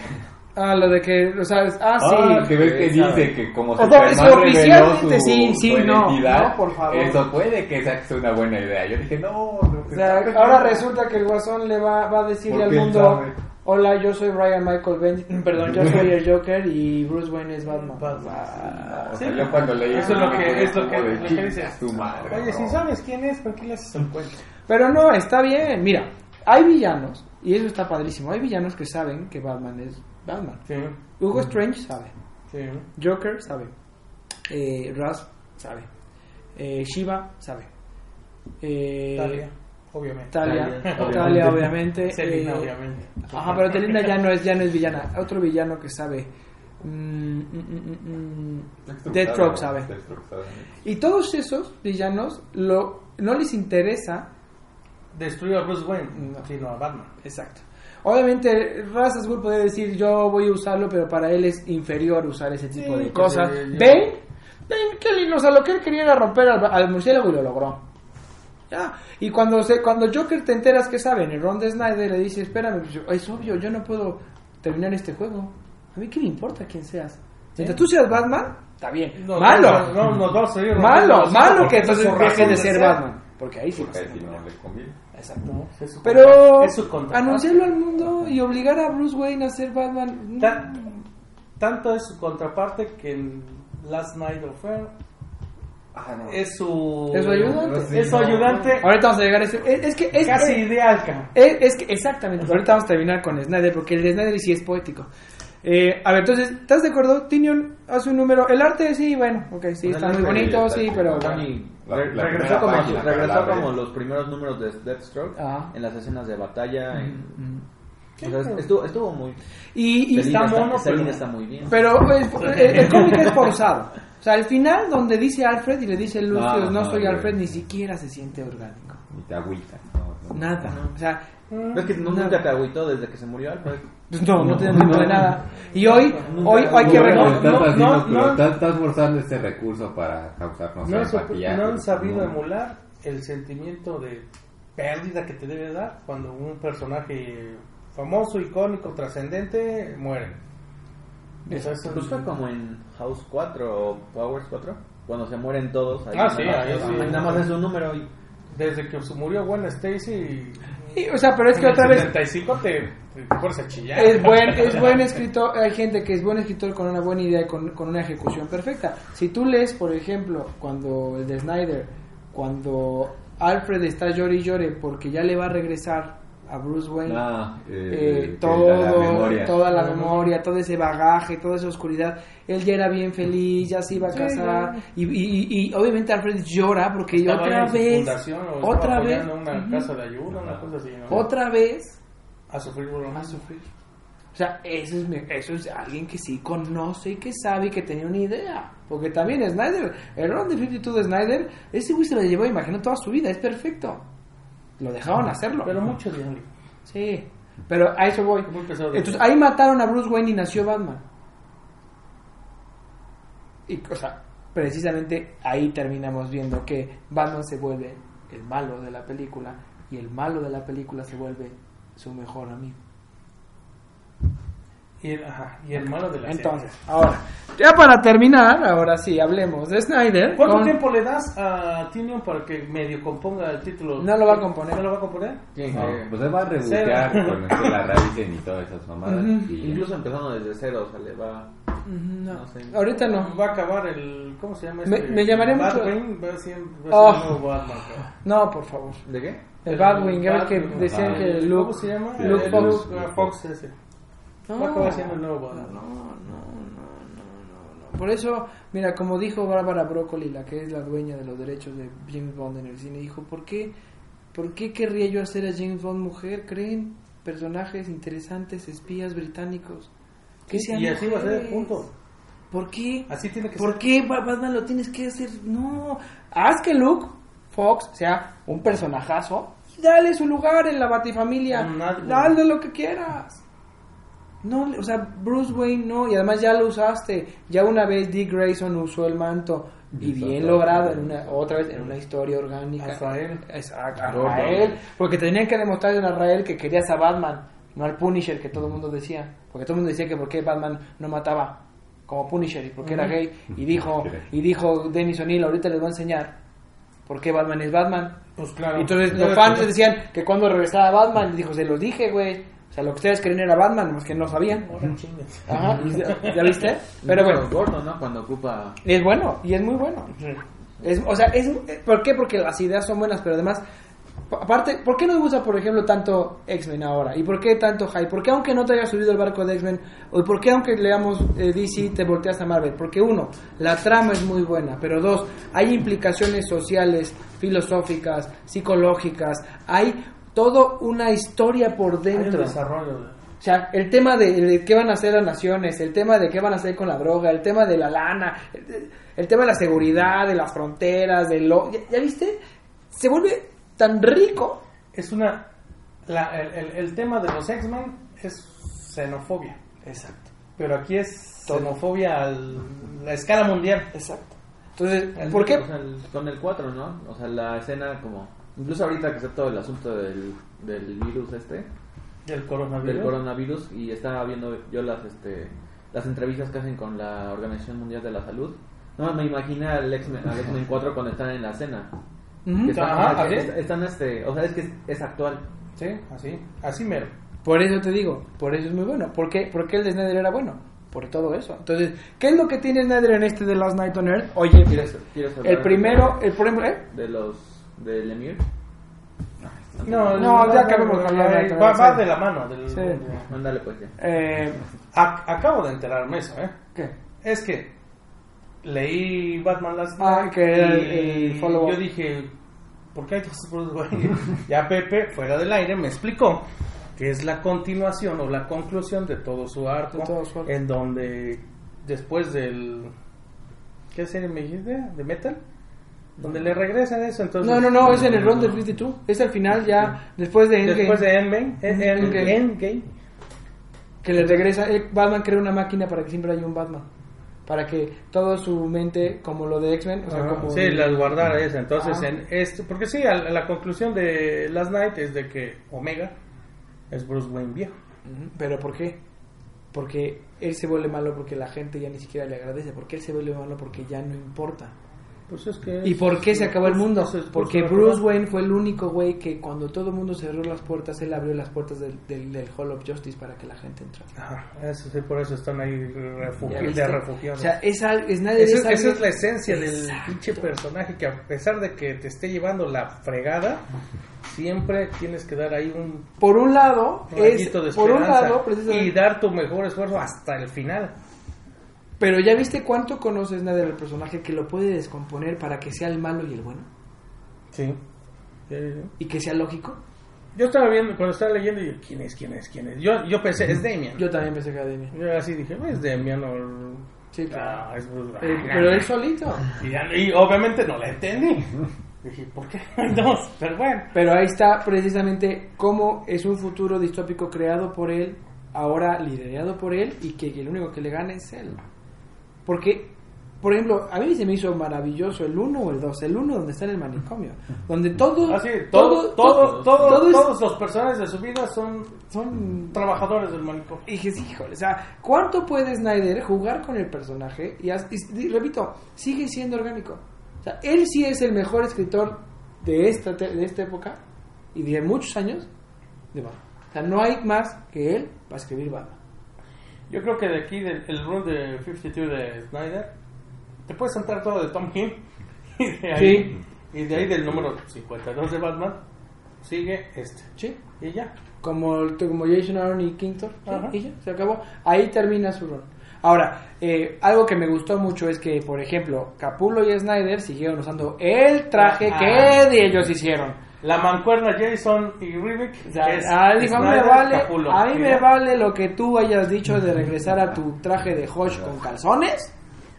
Ah, lo de que, lo sabes. Ah, sí. Ah, que ves que Sí, sabe. dice que como O sea, Superman reveló oficialmente, su, sí, sí, su no, no, por favor. eso puede que esa sea una buena idea. Yo dije, no, no O sea, ahora resulta que el guasón le va, va a decirle al mundo: sabe. Hola, yo soy Brian Michael Ben, perdón, yo soy el Joker y Bruce Wayne es Batman. Batman, Ah, O sea, Sí. yo cuando leí Eso es lo que- es lo que- lo que "Chinga dices. tu madre, Oye, no". si sabes quién es, ¿por qué le haces el cuento? Pero no, está bien. Mira, hay villanos, y eso está padrísimo. Hay villanos que saben que Batman es Batman. Sí, Hugo Strange sabe. sí. Joker sabe. Eh, Rasp sabe. Eh, Shiva sabe. Eh, Talia, obviamente. Talia, Talia, Talia, obviamente. Selina, Eh, obviamente. Ajá, pero Telina ya no es, ya no es villana. Otro villano que sabe. Mm, mm, mm, mm, Deathstroke sabe. Sabe. Y todos esos villanos lo, no les interesa. Destruyó a Bruce Wayne, No. sino a Batman. Exacto. Obviamente, Ghul puede decir yo voy a usarlo, pero para él es inferior usar ese tipo Sí, de cosas. Bane, Bane, qué lindo, o sea, lo que él quería era romper al, al murciélago y lo logró. Ya. Y cuando se, cuando Joker te enteras que saben, el Ron de Snyder le dice, espérame, pues, yo- es obvio, yo no puedo terminar este juego. A mí qué me importa quién seas. Mientras tú seas Batman, está bien. No, malo. No, no, nos vamos a seguir malo, malo que entonces su deje razón de ser. Batman. Porque ahí sí. Exacto. No, es su Pero es anunciarlo al mundo y obligar a Bruce Wayne a ser Batman. Ta- tanto es su contraparte que en Last Night of Fair Ah, no. es su ¿Es su ayudante? Sí, es su no. ayudante Ahorita vamos a llegar a ese. Es, es que es, casi es, ideal, cabrón. es- es que exactamente. Ahorita vamos a terminar con Snyder porque el de Snyder sí es poético. Eh, a ver, entonces, ¿estás de acuerdo? Tinion hace un número. El arte sí, bueno, ok, sí, El está muy bonito, está sí, pero. Bueno, La- la regresó, como, página, regresó como los primeros números de Deathstroke Ah. en las escenas de batalla. en- Mm, O sea, estuvo, estuvo muy... Y, y está mono, esa pero- está muy bien. Pero pues, el, el cómic es forzado. O sea, al final, donde dice Alfred y le dice Lucius, no, No, no, soy no. Alfred, ni siquiera se siente orgánico. Ni te agüita. No, no. Nada. O sea, Pero es que no, Nada. nunca te agüitó desde que se murió Alfred. pues no, no tiene tiempo de nada. Y hoy, hoy hay que recordar. estás no, haciendo, no, pero no. estás, estás forzando este recurso para causarnos No, empatía. no han sabido No. emular el sentimiento de pérdida que te debe dar cuando un personaje famoso, icónico, trascendente muere. O sea, eso- Pues fue como en House 4 o Powers 4, cuando se mueren todos. Ahí Ah, nada sí, más- ahí sí. Nada más es un número y... Desde que se murió Gwen Stacy, Sí, o sea, pero es que otra vez 75 te, te pones a chillar. es buen, es buen escritor, hay gente que es buen escritor con una buena idea y con, con una ejecución perfecta. Si tú lees, por ejemplo, cuando el de Snyder, cuando Alfred está llore y llore porque ya le va a regresar a Bruce Wayne Ah, eh, eh, que todo, la- la memoria. toda la memoria, todo ese bagaje, toda esa oscuridad. Él ya era bien feliz, ya se iba a casar. Y, y, y obviamente Alfred llora porque Estaba otra vez, fundación o estaba otra vez, una casa de ayuda, una cosa así, ¿no? otra vez a sufrir por lo a sufrir. O sea, eso es, me- eso es alguien que sí conoce y que sabe y que tenía una idea. Porque también Snyder, el Ron de 52 de Snyder, ese güey se lo llevó, imagino, toda su vida, es perfecto. Lo dejaron hacerlo. Pero mucho diálogo. Sí, pero a eso voy. Muy pesado. Entonces ahí mataron a Bruce Wayne y nació Batman. Y, o sea, precisamente ahí terminamos viendo que Batman se vuelve el malo de la película y el malo de la película se vuelve su mejor amigo. Y el, ajá, y el malo de la Entonces, ahora, ya para terminar, ahora sí, hablemos de Snyder. serie. ¿Cuánto con- tiempo le das a Tinion para que medio componga el título? No lo va a componer. ¿No lo va a componer? ¿Quién? No, Eh, pues él va a rebotear con que la raíces y todas esas mamadas. Ujú. y- Incluso empezando desde cero, o sea, le va... No, No sé. ahorita no. Va a acabar el. ¿Cómo se llama Me- este? me llamaría mucho- Batwing va a ser, va a ser Oh. Batman. No, por favor. ¿De qué? El Batwing, ya ves que decían Ah, que El- Luke. ¿Cómo se llama? Luke El Fox. Luke, ah, Fox ese. No, Va a acabar siendo el nuevo Batman. No, no, no, no, no. Por eso, mira, como dijo Bárbara Broccoli, la que es la dueña de los derechos de James Bond en el cine, dijo, ¿por qué, ¿por qué querría yo hacer a James Bond mujer? ¿Creen personajes interesantes, espías británicos? Que sean Y así va a ser, punto. ¿Por qué? Así tiene que ¿Por ser. qué Ba- Batman lo tienes que hacer? No, haz que Luke Fox sea un personajazo y dale su lugar en la batifamilia. Dale lo que quieras. No, o sea, Bruce Wayne no, y además ya lo usaste. Ya una vez Dick Grayson usó el manto y bien logrado en una otra vez en una historia orgánica. Rafael. Exacto, porque tenían que demostrarle a Rafael que querías a Batman, no al Punisher que todo el mundo decía, porque todo el mundo decía que por qué Batman no mataba como Punisher y porque era gay y dijo y dijo Dennis O'Neill, ahorita les voy a enseñar por qué Batman es Batman. Pues claro. Entonces los fans decían que cuando regresaba Batman, dijo, se los dije, güey. O sea, lo que ustedes querían era Batman, más que no sabían. Ajá, ¿ya, ya viste? Pero bueno, Gordon, ¿no? Cuando ocupa... es bueno y es muy bueno. Es, o sea, es, ¿por qué? Porque las ideas son buenas, pero además, pa- aparte, ¿por qué nos gusta, por ejemplo, tanto X-Men ahora? ¿Y por qué tanto hype? ¿Por qué aunque no te haya subido el barco de X-Men? ¿O por qué aunque leamos eh, DC te volteas a Marvel? Porque uno, la trama es muy buena, pero dos, hay implicaciones sociales, filosóficas, psicológicas, hay todo una historia por Hay un dentro. O sea, el tema de, de qué van a hacer las naciones, el tema de qué van a hacer con la droga, el tema de la lana, el, el tema de la seguridad, de las fronteras, de lo... ¿Ya, ya viste? Se vuelve tan rico. Es una. la- el, el- el tema de los X-Men es xenofobia. Exacto. Pero aquí es xenofobia a la escala mundial. Exacto. Entonces, El- ¿por qué? o sea, el- con el 4, ¿no? O sea, la escena como... Incluso ahorita que está todo el asunto del, del virus este, Del coronavirus. del coronavirus, y estaba viendo yo las este las entrevistas que hacen con la Organización Mundial de la Salud. No, me imaginé al X-Men al X-Men 4 cuando están en la cena. Están, Ajá, que ¿así? est- están, este, o sea, es que es, es actual. Sí, así. Así mero. Por eso te digo, por eso es muy bueno. ¿Por qué, ¿Por qué el de Snyder era bueno? Por todo eso. Entonces, ¿qué es lo que tiene Snyder en este de Last Night on Earth? Oye, ¿Quieres, quieres hablar el primero, el primero, ¿eh? de los de Lemire? No, No, ya no, acabemos no, con ya, la- va, va de la mano. Del, Sí. Mándale pues ya. Eh, Ac- acabo de enterarme eso, ¿eh? ¿Qué? Es que leí Batman Last Ah, Night que era el- y el follow-up. yo dije, ¿por qué hay dos ya Pepe, fuera del aire, me explicó que es la continuación o la conclusión de todo su arco, De todo su arco. en donde después del ¿qué serie me dijiste? ¿De Metal? Donde le regresan eso, entonces No, no, no, es en el Ron del 52. Es al final ya, después de Endgame, después de Endgame, en- en- Endgame. Endgame, que le regresa. eh, Batman crea una máquina para que siempre haya un Batman. Para que toda su mente, como lo de X-Men, o sea, como. sí, las guardara esa. Entonces, Ajá. en este, porque sí, a- la conclusión de Last Night es de que Omega es Bruce Wayne viejo. ¿Pero por qué? Porque él se vuelve malo porque la gente ya ni siquiera le agradece. Porque él se vuelve malo porque ya no importa. Pues es que ¿Y por qué se acabó el mundo? Eso es- Porque eso es Bruce verdad. Wayne fue el único güey que cuando todo el mundo cerró las puertas, él abrió las puertas del, del, del Hall of Justice para que la gente entrara. Ajá, eso sí, por eso están ahí refugi- ¿Ya de refugiados. O sea, es, es nadie esa, es es, esa es la esencia del pinche personaje que a pesar de que te esté llevando la fregada, siempre tienes que dar ahí un Por un lado, es, de por un lado, precisamente- y dar tu mejor esfuerzo hasta el final. Pero ya viste cuánto conoces Snyder del personaje que lo puede descomponer para que sea el malo y el bueno Sí. Y que sea lógico. Yo estaba viendo, cuando estaba leyendo, y yo, ¿quién es, quién es, quién es? Yo, yo pensé, es Damian. Yo también pensé que era Damian. Yo así dije, no es Damian o... Sí, claro. Ah, es Bruce Eh, pero él solito. Y obviamente no la entendí. Dije, ¿por qué? No, pero bueno. Pero ahí está precisamente cómo es un futuro distópico creado por él, ahora liderado por él y que el único que le gana es él. Porque, por ejemplo, a mí se me hizo maravilloso el 1 o el 2, el 1 donde está en el manicomio, donde todo, Así, todo, todo, todo, todo es- todos los personajes de su vida son son trabajadores del manicomio. Y dije, híjole, o sea, ¿cuánto puede Snyder jugar con el personaje? Y, y- y repito, sigue siendo orgánico. O sea, él sí es el mejor escritor de esta, de esta época y de muchos años de Batman. O sea, no hay más que él para escribir Batman. Yo creo que de aquí, del el run de 52 de Snyder, te puedes saltar todo de Tom King. Y de ahí, y de ahí del número 52 de Batman, sigue este. ¿Sí? Y ya. Como, como Jason Aaron y King Thor. ¿sí? Y ya, se acabó. Ahí termina su rol. Ahora, eh, algo que me gustó mucho es que, por ejemplo, Capullo y Snyder siguieron usando el traje Ah. que ellos hicieron. La mancuerna Jason y Rivik. O sea, es ah, dijo, a mí me vale, Capullo. a mí Y me vale lo que tú hayas dicho de regresar a tu traje de Hodge con calzones.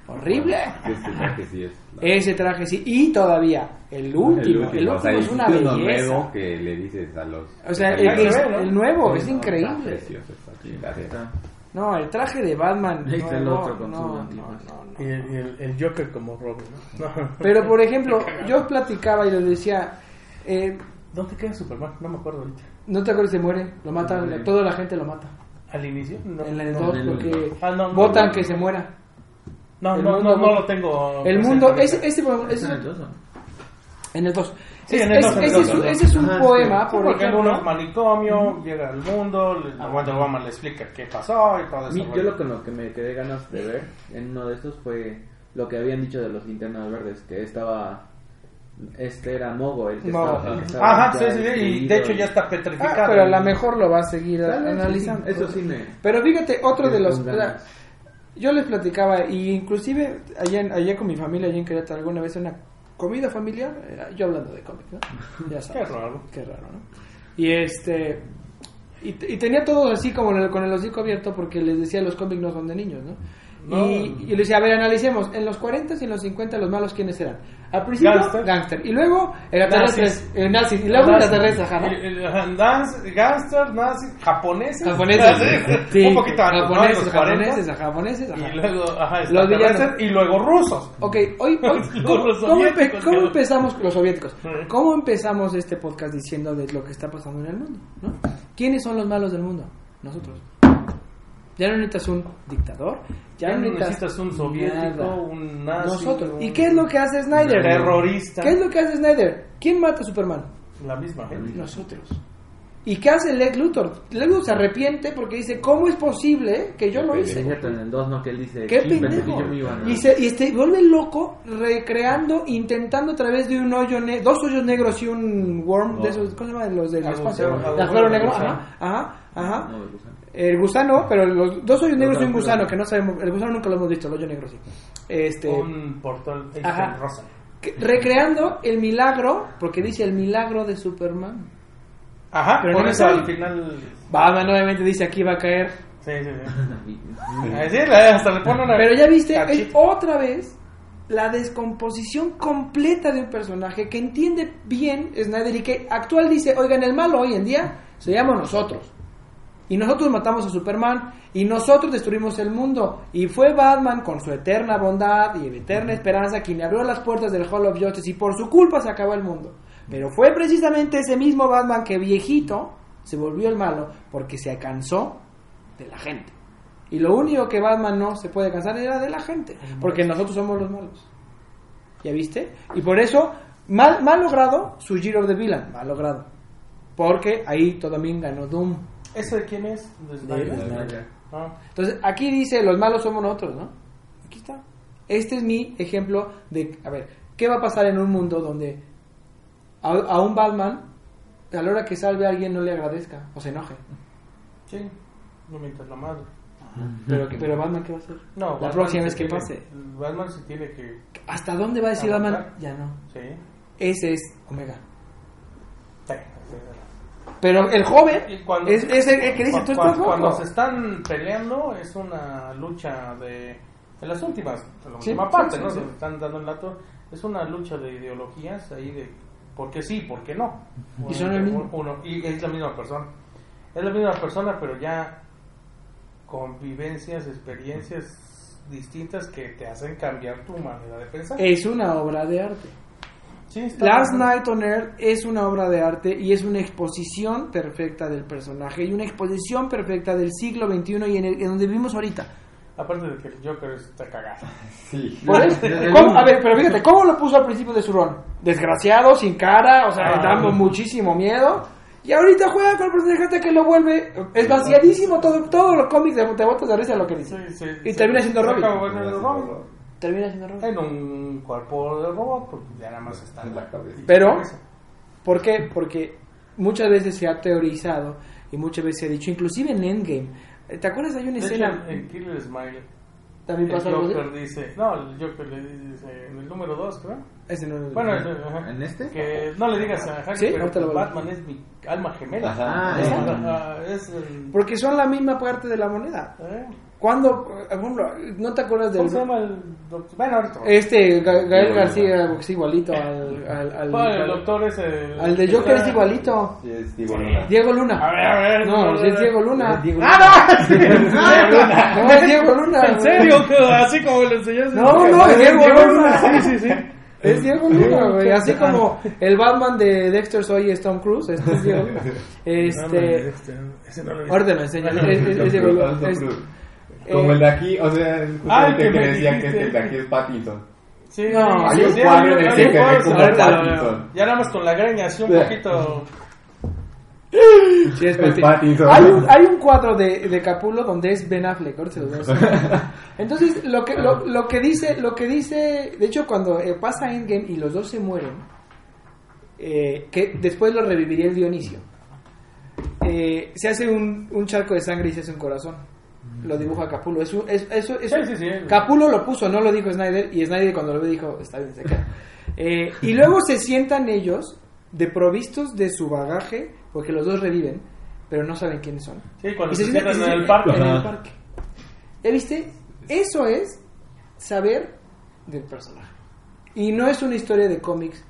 Horrible. Este traje sí es. Ese traje sí. Y todavía, el último. El último, o sea, es una belleza. nuevo que le dices a los. O sea, el, ve, ¿no? el nuevo, es No, increíble. está precioso, está chingada. Está. No, el traje de Batman. Ahí está el no, otro con no, su no, no, no. Y el, el- Joker como Robin, ¿no? No. Pero, por ejemplo, yo platicaba y le decía, eh, ¿Dónde queda Superman? No me acuerdo ahorita. ¿no te acuerdas se muere? Lo mata, Muere. toda la gente lo mata. ¿Al inicio? No, En el no, 2, en el porque Ah, no, no, votan no. que se muera. no, el no, mundo- no, no lo tengo. El mundo, ese, ese, ese- ¿Es en el dos, o? En el 2. Sí, ese, es, en el ese es un. Ajá, poema, Sí, por porque en ejemplo. uno es manicomio, llega al mundo, le- a Wonder Woman le explica qué pasó y todo eso. yo lo con lo que me quedé ganas de ver en uno de estos fue lo que habían dicho de los linternas verdes, que estaba... Este era Mogo, el que Mogo. estaba... el que Ajá, sí, sí, sí, y de hecho ya está Ah, petrificado. pero a lo mejor lo va a seguir analizando. sí, Eso sí me... Pero fíjate, otro de los... Yo les platicaba, y inclusive allá, en- allá con mi familia, allá en Querétaro, alguna vez una comida familiar, eh, yo hablando de cómics, ¿no? Ya sabes. Qué raro. Qué raro, ¿no? Y este... Y, y tenía todos así como en el- con el hocico abierto porque les decía los cómics no son de niños, ¿no? No. Y, y les decía, a ver, analicemos, en los 40 y en los 50 los malos quiénes eran. Al principio, Gangster. gangster. Y luego, el extraterrestre, Nazis. el nazi. Y luego el extraterrestre, ajá, gangster, nazi, japoneses. Japoneses. Sí, Un poquito antes, japoneses, los 40. japoneses, ajá, japoneses, ajá. Y luego, ajá, Los villanos. y luego rusos. Ok, hoy, hoy ¿cómo, cómo empe- empezamos los soviéticos? ¿Cómo empezamos este podcast diciendo de lo que está pasando en el mundo? ¿no? ¿Quiénes son los malos del mundo? Nosotros. Ya no necesitas un dictador, ya, Ya no necesitas, un soviético, nada. un nazi. Nosotros. un ¿Y qué es lo que hace Snyder? Terrorista. ¿Qué es lo que hace Snyder? ¿Quién mata a Superman? La misma gente. Nosotros. ¿Y qué hace Lex Luthor? Lex Luthor se arrepiente porque dice, ¿cómo es posible que yo lo hice? En el 2 no, que él dice... ¡Qué "Sí, pensé pendejo! que yo me iba a- Y se y este, vuelve loco recreando, intentando a través de un hoyo negro, dos hoyos negros y un worm de esos, ¿cómo se llama? Los del espacio. De agujero negro, ajá, ajá, ajá. No. El gusano, pero los dos hoyos negros y un gusano, que no sabemos, el gusano nunca lo hemos visto, el hoyo negro sí. Este, Un portal Ajá. rosa. que- recreando el milagro, porque dice el milagro de Superman. Ajá, Pero no eso al final. Batman obviamente dice aquí va a caer. Sí, sí, sí. Sí, hasta le pone una. Pero ya viste, es otra vez la descomposición completa de un personaje que entiende bien Snyder y que actual dice, oigan, el malo hoy en día se llama nosotros. Y nosotros matamos a Superman y nosotros destruimos el mundo. Y fue Batman con su eterna bondad y eterna esperanza quien abrió las puertas del Hall of Justice y por su culpa se acabó el mundo. Pero fue precisamente ese mismo Batman que viejito se volvió el malo porque se cansó de la gente. Y lo único que Batman no se puede cansar era de la gente, porque nosotros somos los malos. ¿Ya viste? Y por eso, mal, mal logrado su Year of the Villain, mal logrado. Porque ahí también ganó Doom. ¿Ese de quién es? De Snyder. Snyder. Ah. Entonces, aquí dice, los malos somos nosotros, ¿no? Aquí está. Este es mi ejemplo de, a ver, ¿qué va a pasar en un mundo donde a, a un Batman, a la hora que salve a alguien, no le agradezca o se enoje? Sí, no mientras la madre. Pero, pero Batman, ¿qué va a hacer? No, la Batman próxima vez que tiene- pase. Batman se tiene que. ¿Hasta dónde va a decir Batman? Ya no. Sí. Ese es Omega. Pero el joven cuando- es, es el, que dice, tú cuando, se están peleando es una lucha de, de las últimas, de la última sí, parte, sí, ¿no? sí. Se están dando el dato. Es una lucha de ideologías ahí de por qué sí, por qué no. Y son el mismo. Uno- y es la misma persona. Es la misma persona, pero ya con vivencias, experiencias distintas que te hacen cambiar tu manera de pensar. Es una obra de arte. Sí, Last bien. Night on Earth es una obra de arte y es una exposición perfecta del personaje y una exposición perfecta del siglo XXI y en, el, en donde vivimos ahorita. Aparte de que el Joker está cagado. Sí. A ver, pero fíjate, ¿cómo lo puso al principio de su run? Desgraciado, sin cara, o sea, Ah. dando muchísimo miedo. Y ahorita juega con el personaje hasta que lo vuelve. Es vaciadísimo todo, todos los cómics de te botas de risa lo que dice. Sí, sí, Y sí. termina siendo Robin. Termina siendo Robin. En un cuerpo de robot, porque ya nada más está en la cabeza. Pero, ¿por qué? Porque muchas veces se ha teorizado y muchas veces se ha dicho, inclusive en Endgame. ¿Te acuerdas? Hay una De hecho, escena. en Killer Smile, También el pasa algo así? Joker dice, no, el Joker le dice en el número 2, creo. Ese no es- Bueno. ¿En este? Que no le digas a Harry, Sí, pero lo a Batman es mi alma gemela. Ajá. Ah, Es, exacto. ajá, es el... Porque son la misma parte de la moneda. ¿eh? Cuando, por ejemplo, ¿no te acuerdas ¿Cómo del... se llama el doctor? Bueno, ahorita. Este, Ga- Gael García, es igualito al... al, al- Bueno, el doctor es el... al de Joker es igualito. Es Diego Luna. Diego Luna. A ver, a ver. No, es Diego Luna. Diego ¡Ah, no! No, es Diego Luna. ¿En serio? Así como le enseñaste. No, no, es Diego Luna. Sí, sí, sí. Es Diego Luna, güey. Así como el Batman de Dexter Soy es Tom Cruise, este es Diego Luna. Este... Ahorita te lo enseño. Es, es- es Diego Luna. Es- Cruise. eh, Como el de aquí, o sea, justamente que decía que el de aquí es Pattinson. Sí, No, Hay sí, un sí, cuadro un ese que ve como. Pattinson. Ya nada más con la greña así un poquito. Sí, es Es Pattinson. Pattinson. Hay un, hay un cuadro de, de Capulo donde es Ben Affleck, ahorita se los voy a enseñar. Entonces, lo que, lo, lo que dice, lo que dice, de hecho, cuando eh, pasa Endgame y los dos se mueren, eh, que después lo reviviría el Dionisio, eh, se hace un, un charco de sangre y se hace un corazón. Lo dibuja Capulo. Eso, es, eso, eso- Sí, sí, sí. Capulo lo puso, no lo dijo Snyder, y Snyder cuando lo ve dijo, está bien, se queda. Eh, y luego se sientan ellos, de provistos de su bagaje, porque los dos reviven, pero no saben quiénes son. Sí, cuando Y se sientan- sientan y en se- el parque. En el parque. ¿Ya viste? Eso es saber del personaje. Y no es una historia de cómics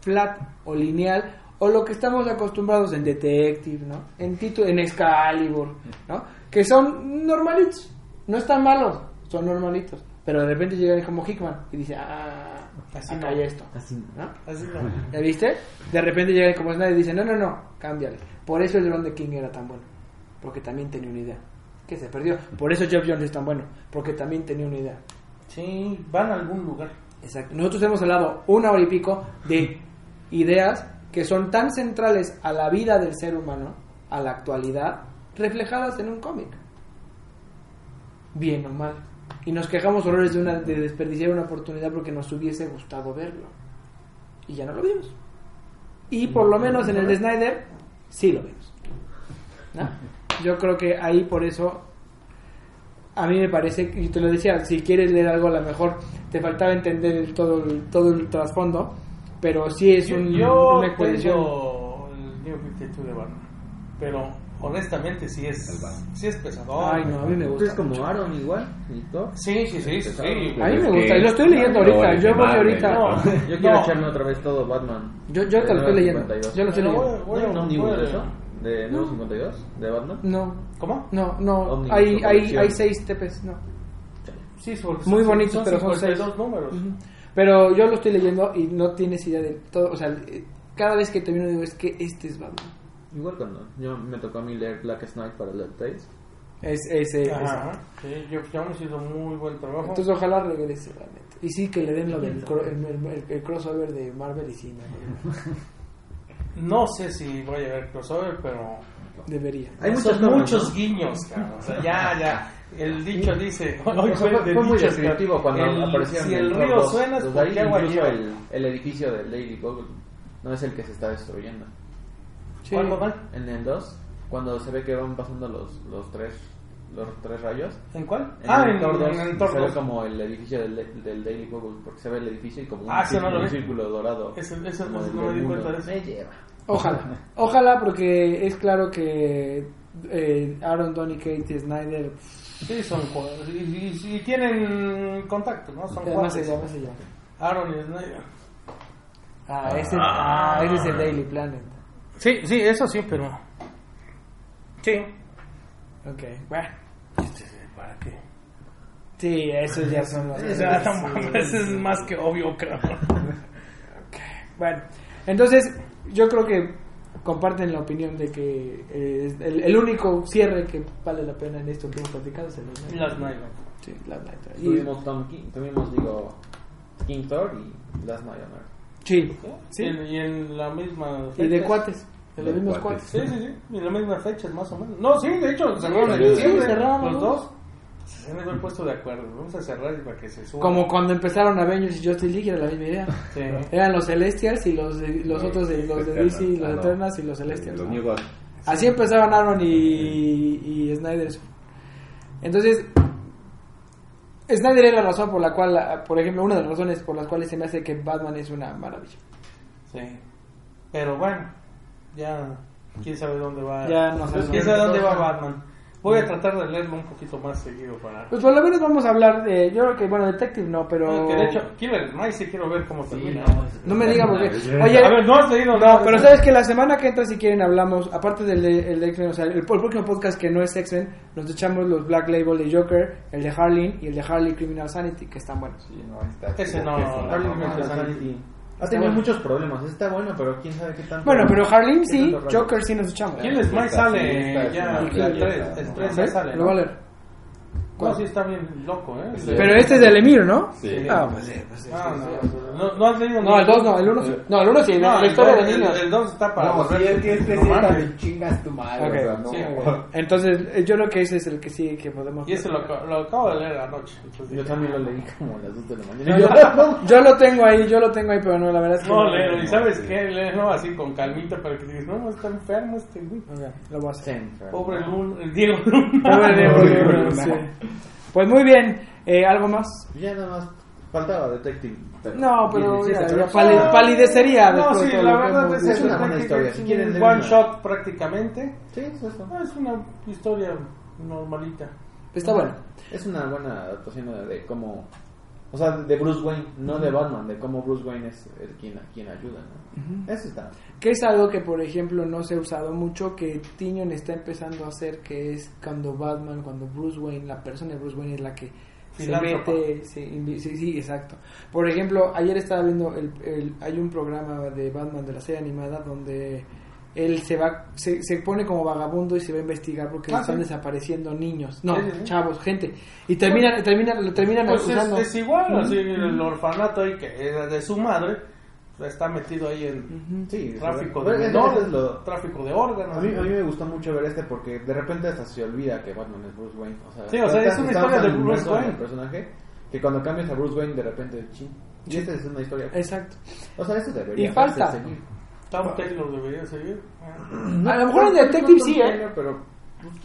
flat o lineal o lo que estamos acostumbrados en Detective, ¿no? En Tito, en Excalibur, ¿no? Que son normalitos, no están malos, son normalitos, pero de repente llegan como Hickman y dice, "Ah, Así acá no. hay esto", Así. ¿no? Así no. ¿Ya viste? De repente llegan como Snyder y dicen, no, no, no, cámbiale. Por eso el Drone de King era tan bueno. Porque también tenía una idea. Que se perdió. Por eso Jeff Jones es tan bueno. Porque también tenía una idea. Sí, van a algún lugar. Exacto. Nosotros hemos hablado una hora y pico de ideas que son tan centrales a la vida del ser humano, a la actualidad, reflejadas en un cómic. Bien o mal. Y nos quejamos horrores de, una, de desperdiciar una oportunidad porque nos hubiese gustado verlo. Y ya no lo vimos. Y por lo menos en el de Snyder, sí lo vimos. ¿No? Yo creo que ahí por eso a mí me parece, y te lo decía, si quieres leer algo a lo mejor te faltaba entender el- todo, el, todo el trasfondo, pero sí es Yo, un, yo una exposición. tengo el New 52 de Batman. Pero honestamente sí es, sí es pesador. Ay, no, a mí me gusta. Es como Aaron igual. Sí, sí, sí, sí. sí. A mí me gusta, y lo estoy leyendo ahorita. Yo voy ahorita. No, Yo quiero no. echarme otra vez todo Batman. Yo, yo ahorita lo estoy leyendo. 52. Yo lo estoy leyendo. voy- ¿No de eso? ¿De Nuevo 52? ¿De Batman? No, ¿Cómo? no, no. Omnibus, Hay, hay, hay seis tepes, no. Sí, son- Muy bonitos, son pero son seis. 52 números. Pero yo lo estoy leyendo y no tienes idea de todo. O sea, cada vez que termino digo, es que este es Batman. Igual cuando yo me tocó a mí leer Black Knight para el Tales. Es, ese, Ajá. Sí, yo, yo me hizo muy buen trabajo. Entonces ojalá regrese realmente. Y sí que le den lo del cro- el, el- el- el crossover de Marvel y sí, no, sé si voy a ver crossover, pero debería. Hay muchos nombres, muchos ¿no? guiños, cabrón. O sea, ya, ya. El dicho dice. Fue, de fue muy descriptivo cuando el- aparecieron Si el río 2, suena, es de porque agua el, el edificio del Lady Google no es el que se está destruyendo. Sí. ¿Cuál, cuál? En el 2, cuando se ve que van pasando los, los tres los tres rayos. ¿En cuál? En ah, el en, Thor 2 en el Thor se ve 2. como el edificio del, del Daily Google, porque se ve el edificio y como un, Ah, no círculo, lo un círculo dorado. Ese como no- no me di cuenta de eso. Me lleva. Ojalá. Ojalá porque es claro que eh, Aaron, Donny, Kate y Snyder... Sí, son cu- y, y- y tienen contacto, ¿no? Son Ya, más allá, más allá. Aaron y Snyder. Ah, ese, ah, ese es el Daily Planet. Sí, sí, eso sí, pero. Sí. Ok, bueno. ¿Para qué? Sí, esos ya son los... O sea, no mames, es más que obvio, cabrón. Bueno, entonces yo creo que comparten la opinión de que eh, el, el único cierre que vale la pena en esto que hemos platicado es el de Snyder. Las Snyder. Sí, Last Night. Y- Tuvimos, Tom King, tuvimos, digo, King Thor y Last Night on Earth. Sí, sí. Y, en, y en la misma. Y de fecha. cuates, de los mismos cuates. cuates. Sí, sí, sí. Y en la misma fecha, más o menos. No, sí, de hecho, cerraron Sí, en sí, diciembre. cerraron los dos. Se han haber puesto de acuerdo. Vamos a cerrar para que se suba. Como cuando empezaron Avengers y Justice League era la misma idea. Sí. Eran los Celestials y los, de- los otros de los de DC, los Ah, no. Eternals y los Celestials. Los ¿no? Así empezaron Aaron y, y Snyder. Entonces, Snyder es la razón por la cual, por ejemplo, una de las razones por las cuales se me hace que Batman es una maravilla. Sí. Pero bueno, ya. Quién sabe dónde va. Ya no sabemos. Quién sabe dónde va Batman. Voy a tratar de leerlo un poquito más seguido para. Pues por lo menos vamos a hablar de, yo creo que, bueno, Detective no, pero... Que de hecho, Killer Mike sí quiero ver cómo termina. No me digan porque... Sí. Oye, A ver, no has leído No, nada. pero sabes que la semana que entra, si quieren, hablamos, aparte del de, el de X-Men, o sea, el, el próximo podcast que no es X-Men, nos echamos los Black Label de Joker, el de Harleen y el de Harley Criminal Sanity, que están buenos. Sí, no, está Ese no, Harley. Quinn Sanity. Ha tenido bueno. muchos problemas. Está bueno, pero quién sabe qué tanto. Bueno, pero Harleen qué sí. Joker sí nos echamos. Killer Mike Está, sale ya. es El 3, fiesta, el ¿no? 3 ya ¿Ves? sale. Lo voy a leer. No, sí está bien loco, ¿eh? Sí. Pero este es del Emir, ¿no? Sí. Ah, pues sí, pues sí. Ah, sí, sí. no, no, no has leído No, el 2 no, el 1 sí. No, el 1 sí, No, la el historia dos- de el- niños. El 2 está para. No, si es que este No sí mames. también chingas tu madre. Ok, o sea, no. sí, Entonces, eh, yo creo que ese es el que sí que podemos. Y ese lo, lo acabo de leer anoche. entonces Yo también lo ah, leí como a las 2 de la No, mañana. yo, yo lo tengo ahí, yo lo tengo ahí, pero no, la verdad es que. No, léelo, y sabes qué, léelo así con calmita para que digas, no, está enfermo este güey. Ok, lo voy a hacer. Pobre Lun, el Diego Luna. Pobre Diego Luna. sí. Pues muy bien, eh, ¿algo más? Ya nada más faltaba Detective. No, pero ya, ya pali- palidecería No, sí, la verdad es, es una buena historia, si quieren leer one una. shot prácticamente. Sí, es eso. No, es una historia normalita. Está bueno. Es una buena adaptación de, de cómo. O sea, de Bruce Wayne, no de Batman, de cómo Bruce Wayne es el quien, quien ayuda, ¿no? Eso está. Que es algo que, por ejemplo, no se ha usado mucho, que Tinion está empezando a hacer, que es cuando Batman, cuando Bruce Wayne, la persona de Bruce Wayne es la que se mete, se sí, sí, exacto. Por ejemplo, ayer estaba viendo, el, el- hay un programa de Batman de la serie animada donde él se va, se, se pone como vagabundo y se va a investigar porque Ah, están sí. desapareciendo niños, no, Sí, sí, sí. chavos, gente, y terminan, terminan, lo terminan Pues es, acusando. es igual, Ujú. así el orfanato ahí que era de su madre pues, está metido ahí en tráfico de menores, es lo- tráfico de órganos. A mí, a mí me gustó mucho ver este porque de repente hasta se olvida que Batman es Bruce Wayne. O sea, Sí, o sea, está- es una historia de Bruce Wayne. El personaje que cuando cambias a Bruce Wayne de repente, ching. Y esta es una historia. Exacto. O sea, eso debería Y falta. seguir. Tom Taylor debería seguir. a lo mejor en Detective sí, no, ¿eh? Pero,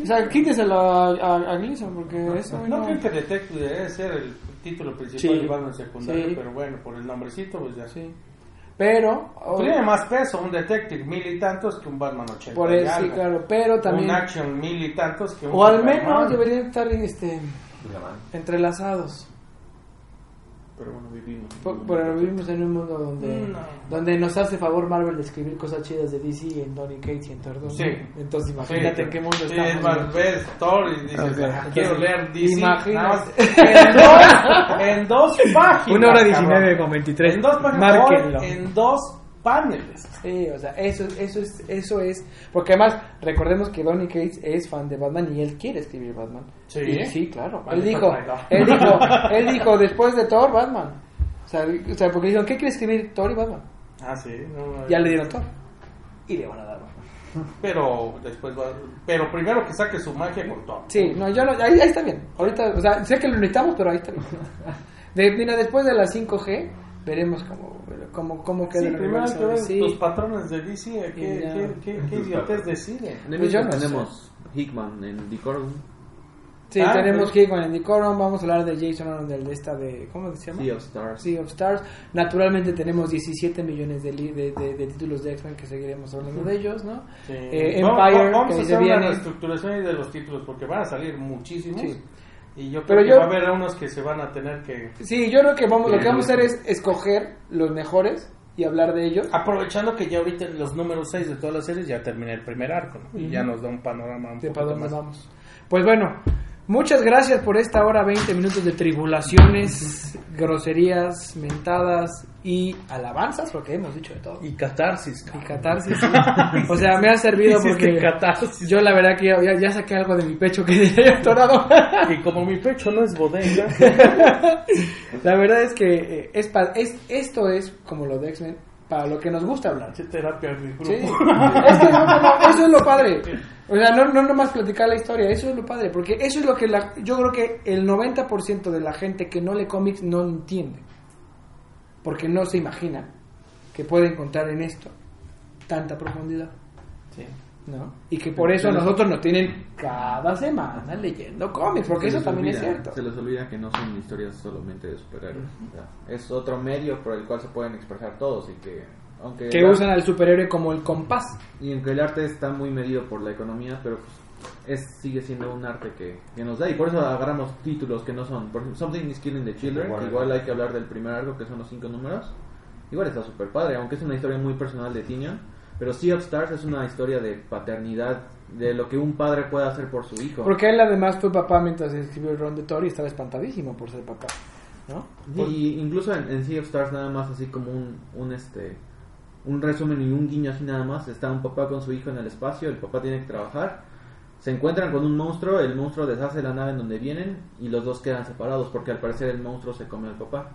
O sea, quíteselo a, a, a Gleason porque eso No no- creo que Detective debe ser el título principal Sí. y Batman secundario, Sí. pero bueno, por el nombrecito, pues ya. Sí. Pero, Tiene más peso un detective mil y tantos que un Batman 80. por eso, sí, claro, pero también... Un action mil y tantos que un O al menos deberían estar este, entrelazados. Pero bueno, vivimos. Pero vivimos en un mundo donde, No. donde nos hace favor Marvel de escribir cosas chidas de DC en Donny Cates y en Thor 2. Sí. Entonces imagínate Sí. qué mundo Sí, estamos. es más, ves Thor y dices, "Ah, quiero leer DC. imagínate. En dos, en dos páginas. Una hora cabrón. 19 con 23. En dos páginas. Márquenlo. En dos paneles. Sí, o sea, eso, eso, es, eso es. Porque además, recordemos que Donny Cates es fan de Batman y él quiere escribir Batman. Sí. Y- sí, claro. Él dijo, traidor. él dijo, él dijo después de Thor, Batman. O sea, o sea porque dijo, ¿qué quiere escribir Thor y Batman? Ah, sí. no, Ya le dieron Thor. Y le van a dar Batman. Pero después va. Pero primero que saque su magia con Thor. Sí, no, yo no, ahí, ahí está bien. Ahorita, o sea, sé que lo necesitamos, pero ahí está bien. De, mira, después de la 5G, veremos cómo, cómo, cómo queda Sí, el primero hay que Sí. los patrones de DC. ¿Qué, qué, qué, qué idiotez deciden? En Pues yo sé. tenemos Hickman en Decorum, Sí, Ah, tenemos pues. Hickman en Decorum, vamos a hablar de Jason Aaron, del de esta de, ¿cómo se llama? Sea of Stars. Sea of Stars. Naturalmente tenemos 17 millones de, li- de, de- de títulos de X-Men que seguiremos hablando de ellos, ¿no? Sí. Eh, Vamos- Empire, vamos que a hacer una viene. reestructuración ahí de los títulos porque van a salir muchísimos. Sí. Y yo Pero creo que yo- va a haber unos que se van a tener que. Sí, yo creo que vamos, lo que vamos a hacer es escoger los mejores y hablar de ellos. Aprovechando que ya ahorita los números 6 de todas las series ya terminé el primer arco ¿no? y ya nos da un panorama un de poquito para dónde más. vamos. Pues bueno, muchas gracias por esta hora 20 minutos de tribulaciones, groserías, mentadas y alabanzas, porque hemos dicho de todo. Y catarsis. Y cabrón. catarsis. sí. O sea, me ha servido porque catarsis. yo la verdad que ya, ya saqué algo de mi pecho que tenía atorado. Y como mi pecho no es bodega. La verdad es que eh, es, es esto es como lo de X-Men para lo que nos gusta hablar. Hace terapia grupo. Sí. Es que no, no, no, eso es lo padre. O sea, no, no nomás platicar la historia, eso es lo padre. Porque eso es lo que la, yo creo que el 90% de la gente que no lee cómics no entiende. Porque no se imagina que puede encontrar en esto tanta profundidad. Y que por eso nosotros nos tienen cada semana leyendo cómics, porque eso también es cierto. Se les olvida que no son historias solamente de superhéroes. es otro medio por el cual se pueden expresar todos y que aunque Que usan al superhéroe como el compás. y aunque el arte está muy medido por la economía, pero pues, es sigue siendo un arte que, que nos da y por eso agarramos títulos que no son, por ejemplo, Something is Killing the Children, Igual. igual hay que hablar del primer arco que son los cinco números. Igual está súper padre, aunque es una historia muy personal de Tinian, pero Sea of Stars es una historia de paternidad, de lo que un padre puede hacer por su hijo. Porque él además fue papá mientras escribió el Ron de Thor y estaba espantadísimo por ser papá. ¿no? Y incluso en, en Sea of Stars nada más así como un, un este un resumen y un guiño así nada más, está un papá con su hijo en el espacio, el papá tiene que trabajar, se encuentran con un monstruo, el monstruo deshace la nave en donde vienen y los dos quedan separados porque al parecer el monstruo se come al papá.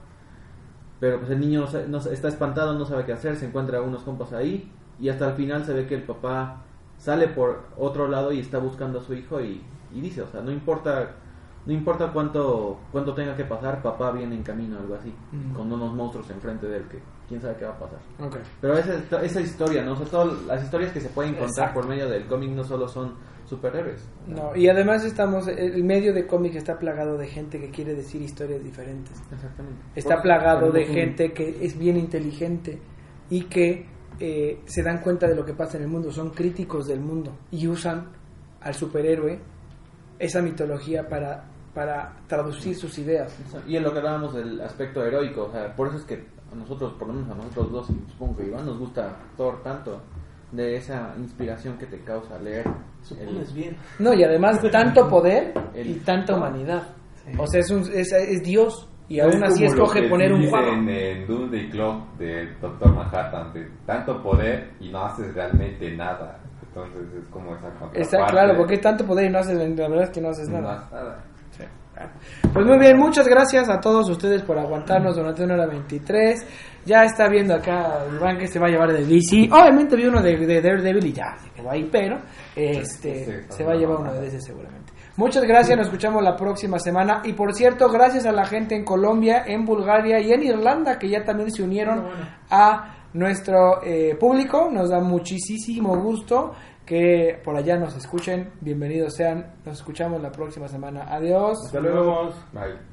Pero pues el niño no no está espantado, no sabe qué hacer, se encuentra a unos compas ahí y hasta el final se ve que el papá sale por otro lado y está buscando a su hijo y, y dice, o sea, no importa no importa cuánto cuánto tenga que pasar, papá viene en camino, algo así, Mm. con unos monstruos enfrente de él que quién sabe qué va a pasar. Ok. Pero esa, esa historia, ¿no? O sea, todas las historias que se pueden contar Exacto. por medio del cómic no solo son superhéroes. No, y además estamos, el medio de cómic está plagado de gente que quiere decir historias diferentes. Exactamente. Está plagado de gente que es bien inteligente y que eh, se dan cuenta de lo que pasa en el mundo, son críticos del mundo y usan al superhéroe, esa mitología para, para traducir sus ideas. Y en lo que hablábamos del aspecto heroico, o sea, por eso es que a nosotros, por lo menos a nosotros dos, y supongo que Iván nos gusta Thor tanto, de esa inspiración que te causa leer. Supones bien. No, y además tanto poder El- y tanta humanidad. Sí. O sea, es, un- es, es Dios y Es aún así escoge poner un juego. en Doomsday Clock de Doctor Manhattan, de tanto poder y no haces realmente nada. Entonces es como esa. Está claro, porque tanto poder y no haces, la verdad es que no haces No nada. haces nada. Sí. Pues muy bien, muchas gracias a todos ustedes por aguantarnos durante una hora 23. Ya está viendo acá Iván que se va a llevar de DC. Obviamente vi uno de, de Daredevil y ya se quedó ahí, pero este Sí, se va a llevar uno de ese seguramente. Muchas gracias, nos escuchamos la próxima semana. Y por cierto, gracias a la gente en Colombia, en Bulgaria y en Irlanda que ya también se unieron a nuestro eh, público. Nos da muchísimo gusto que por allá nos escuchen. Bienvenidos sean. Nos escuchamos la próxima semana. Adiós. Hasta luego. Bye.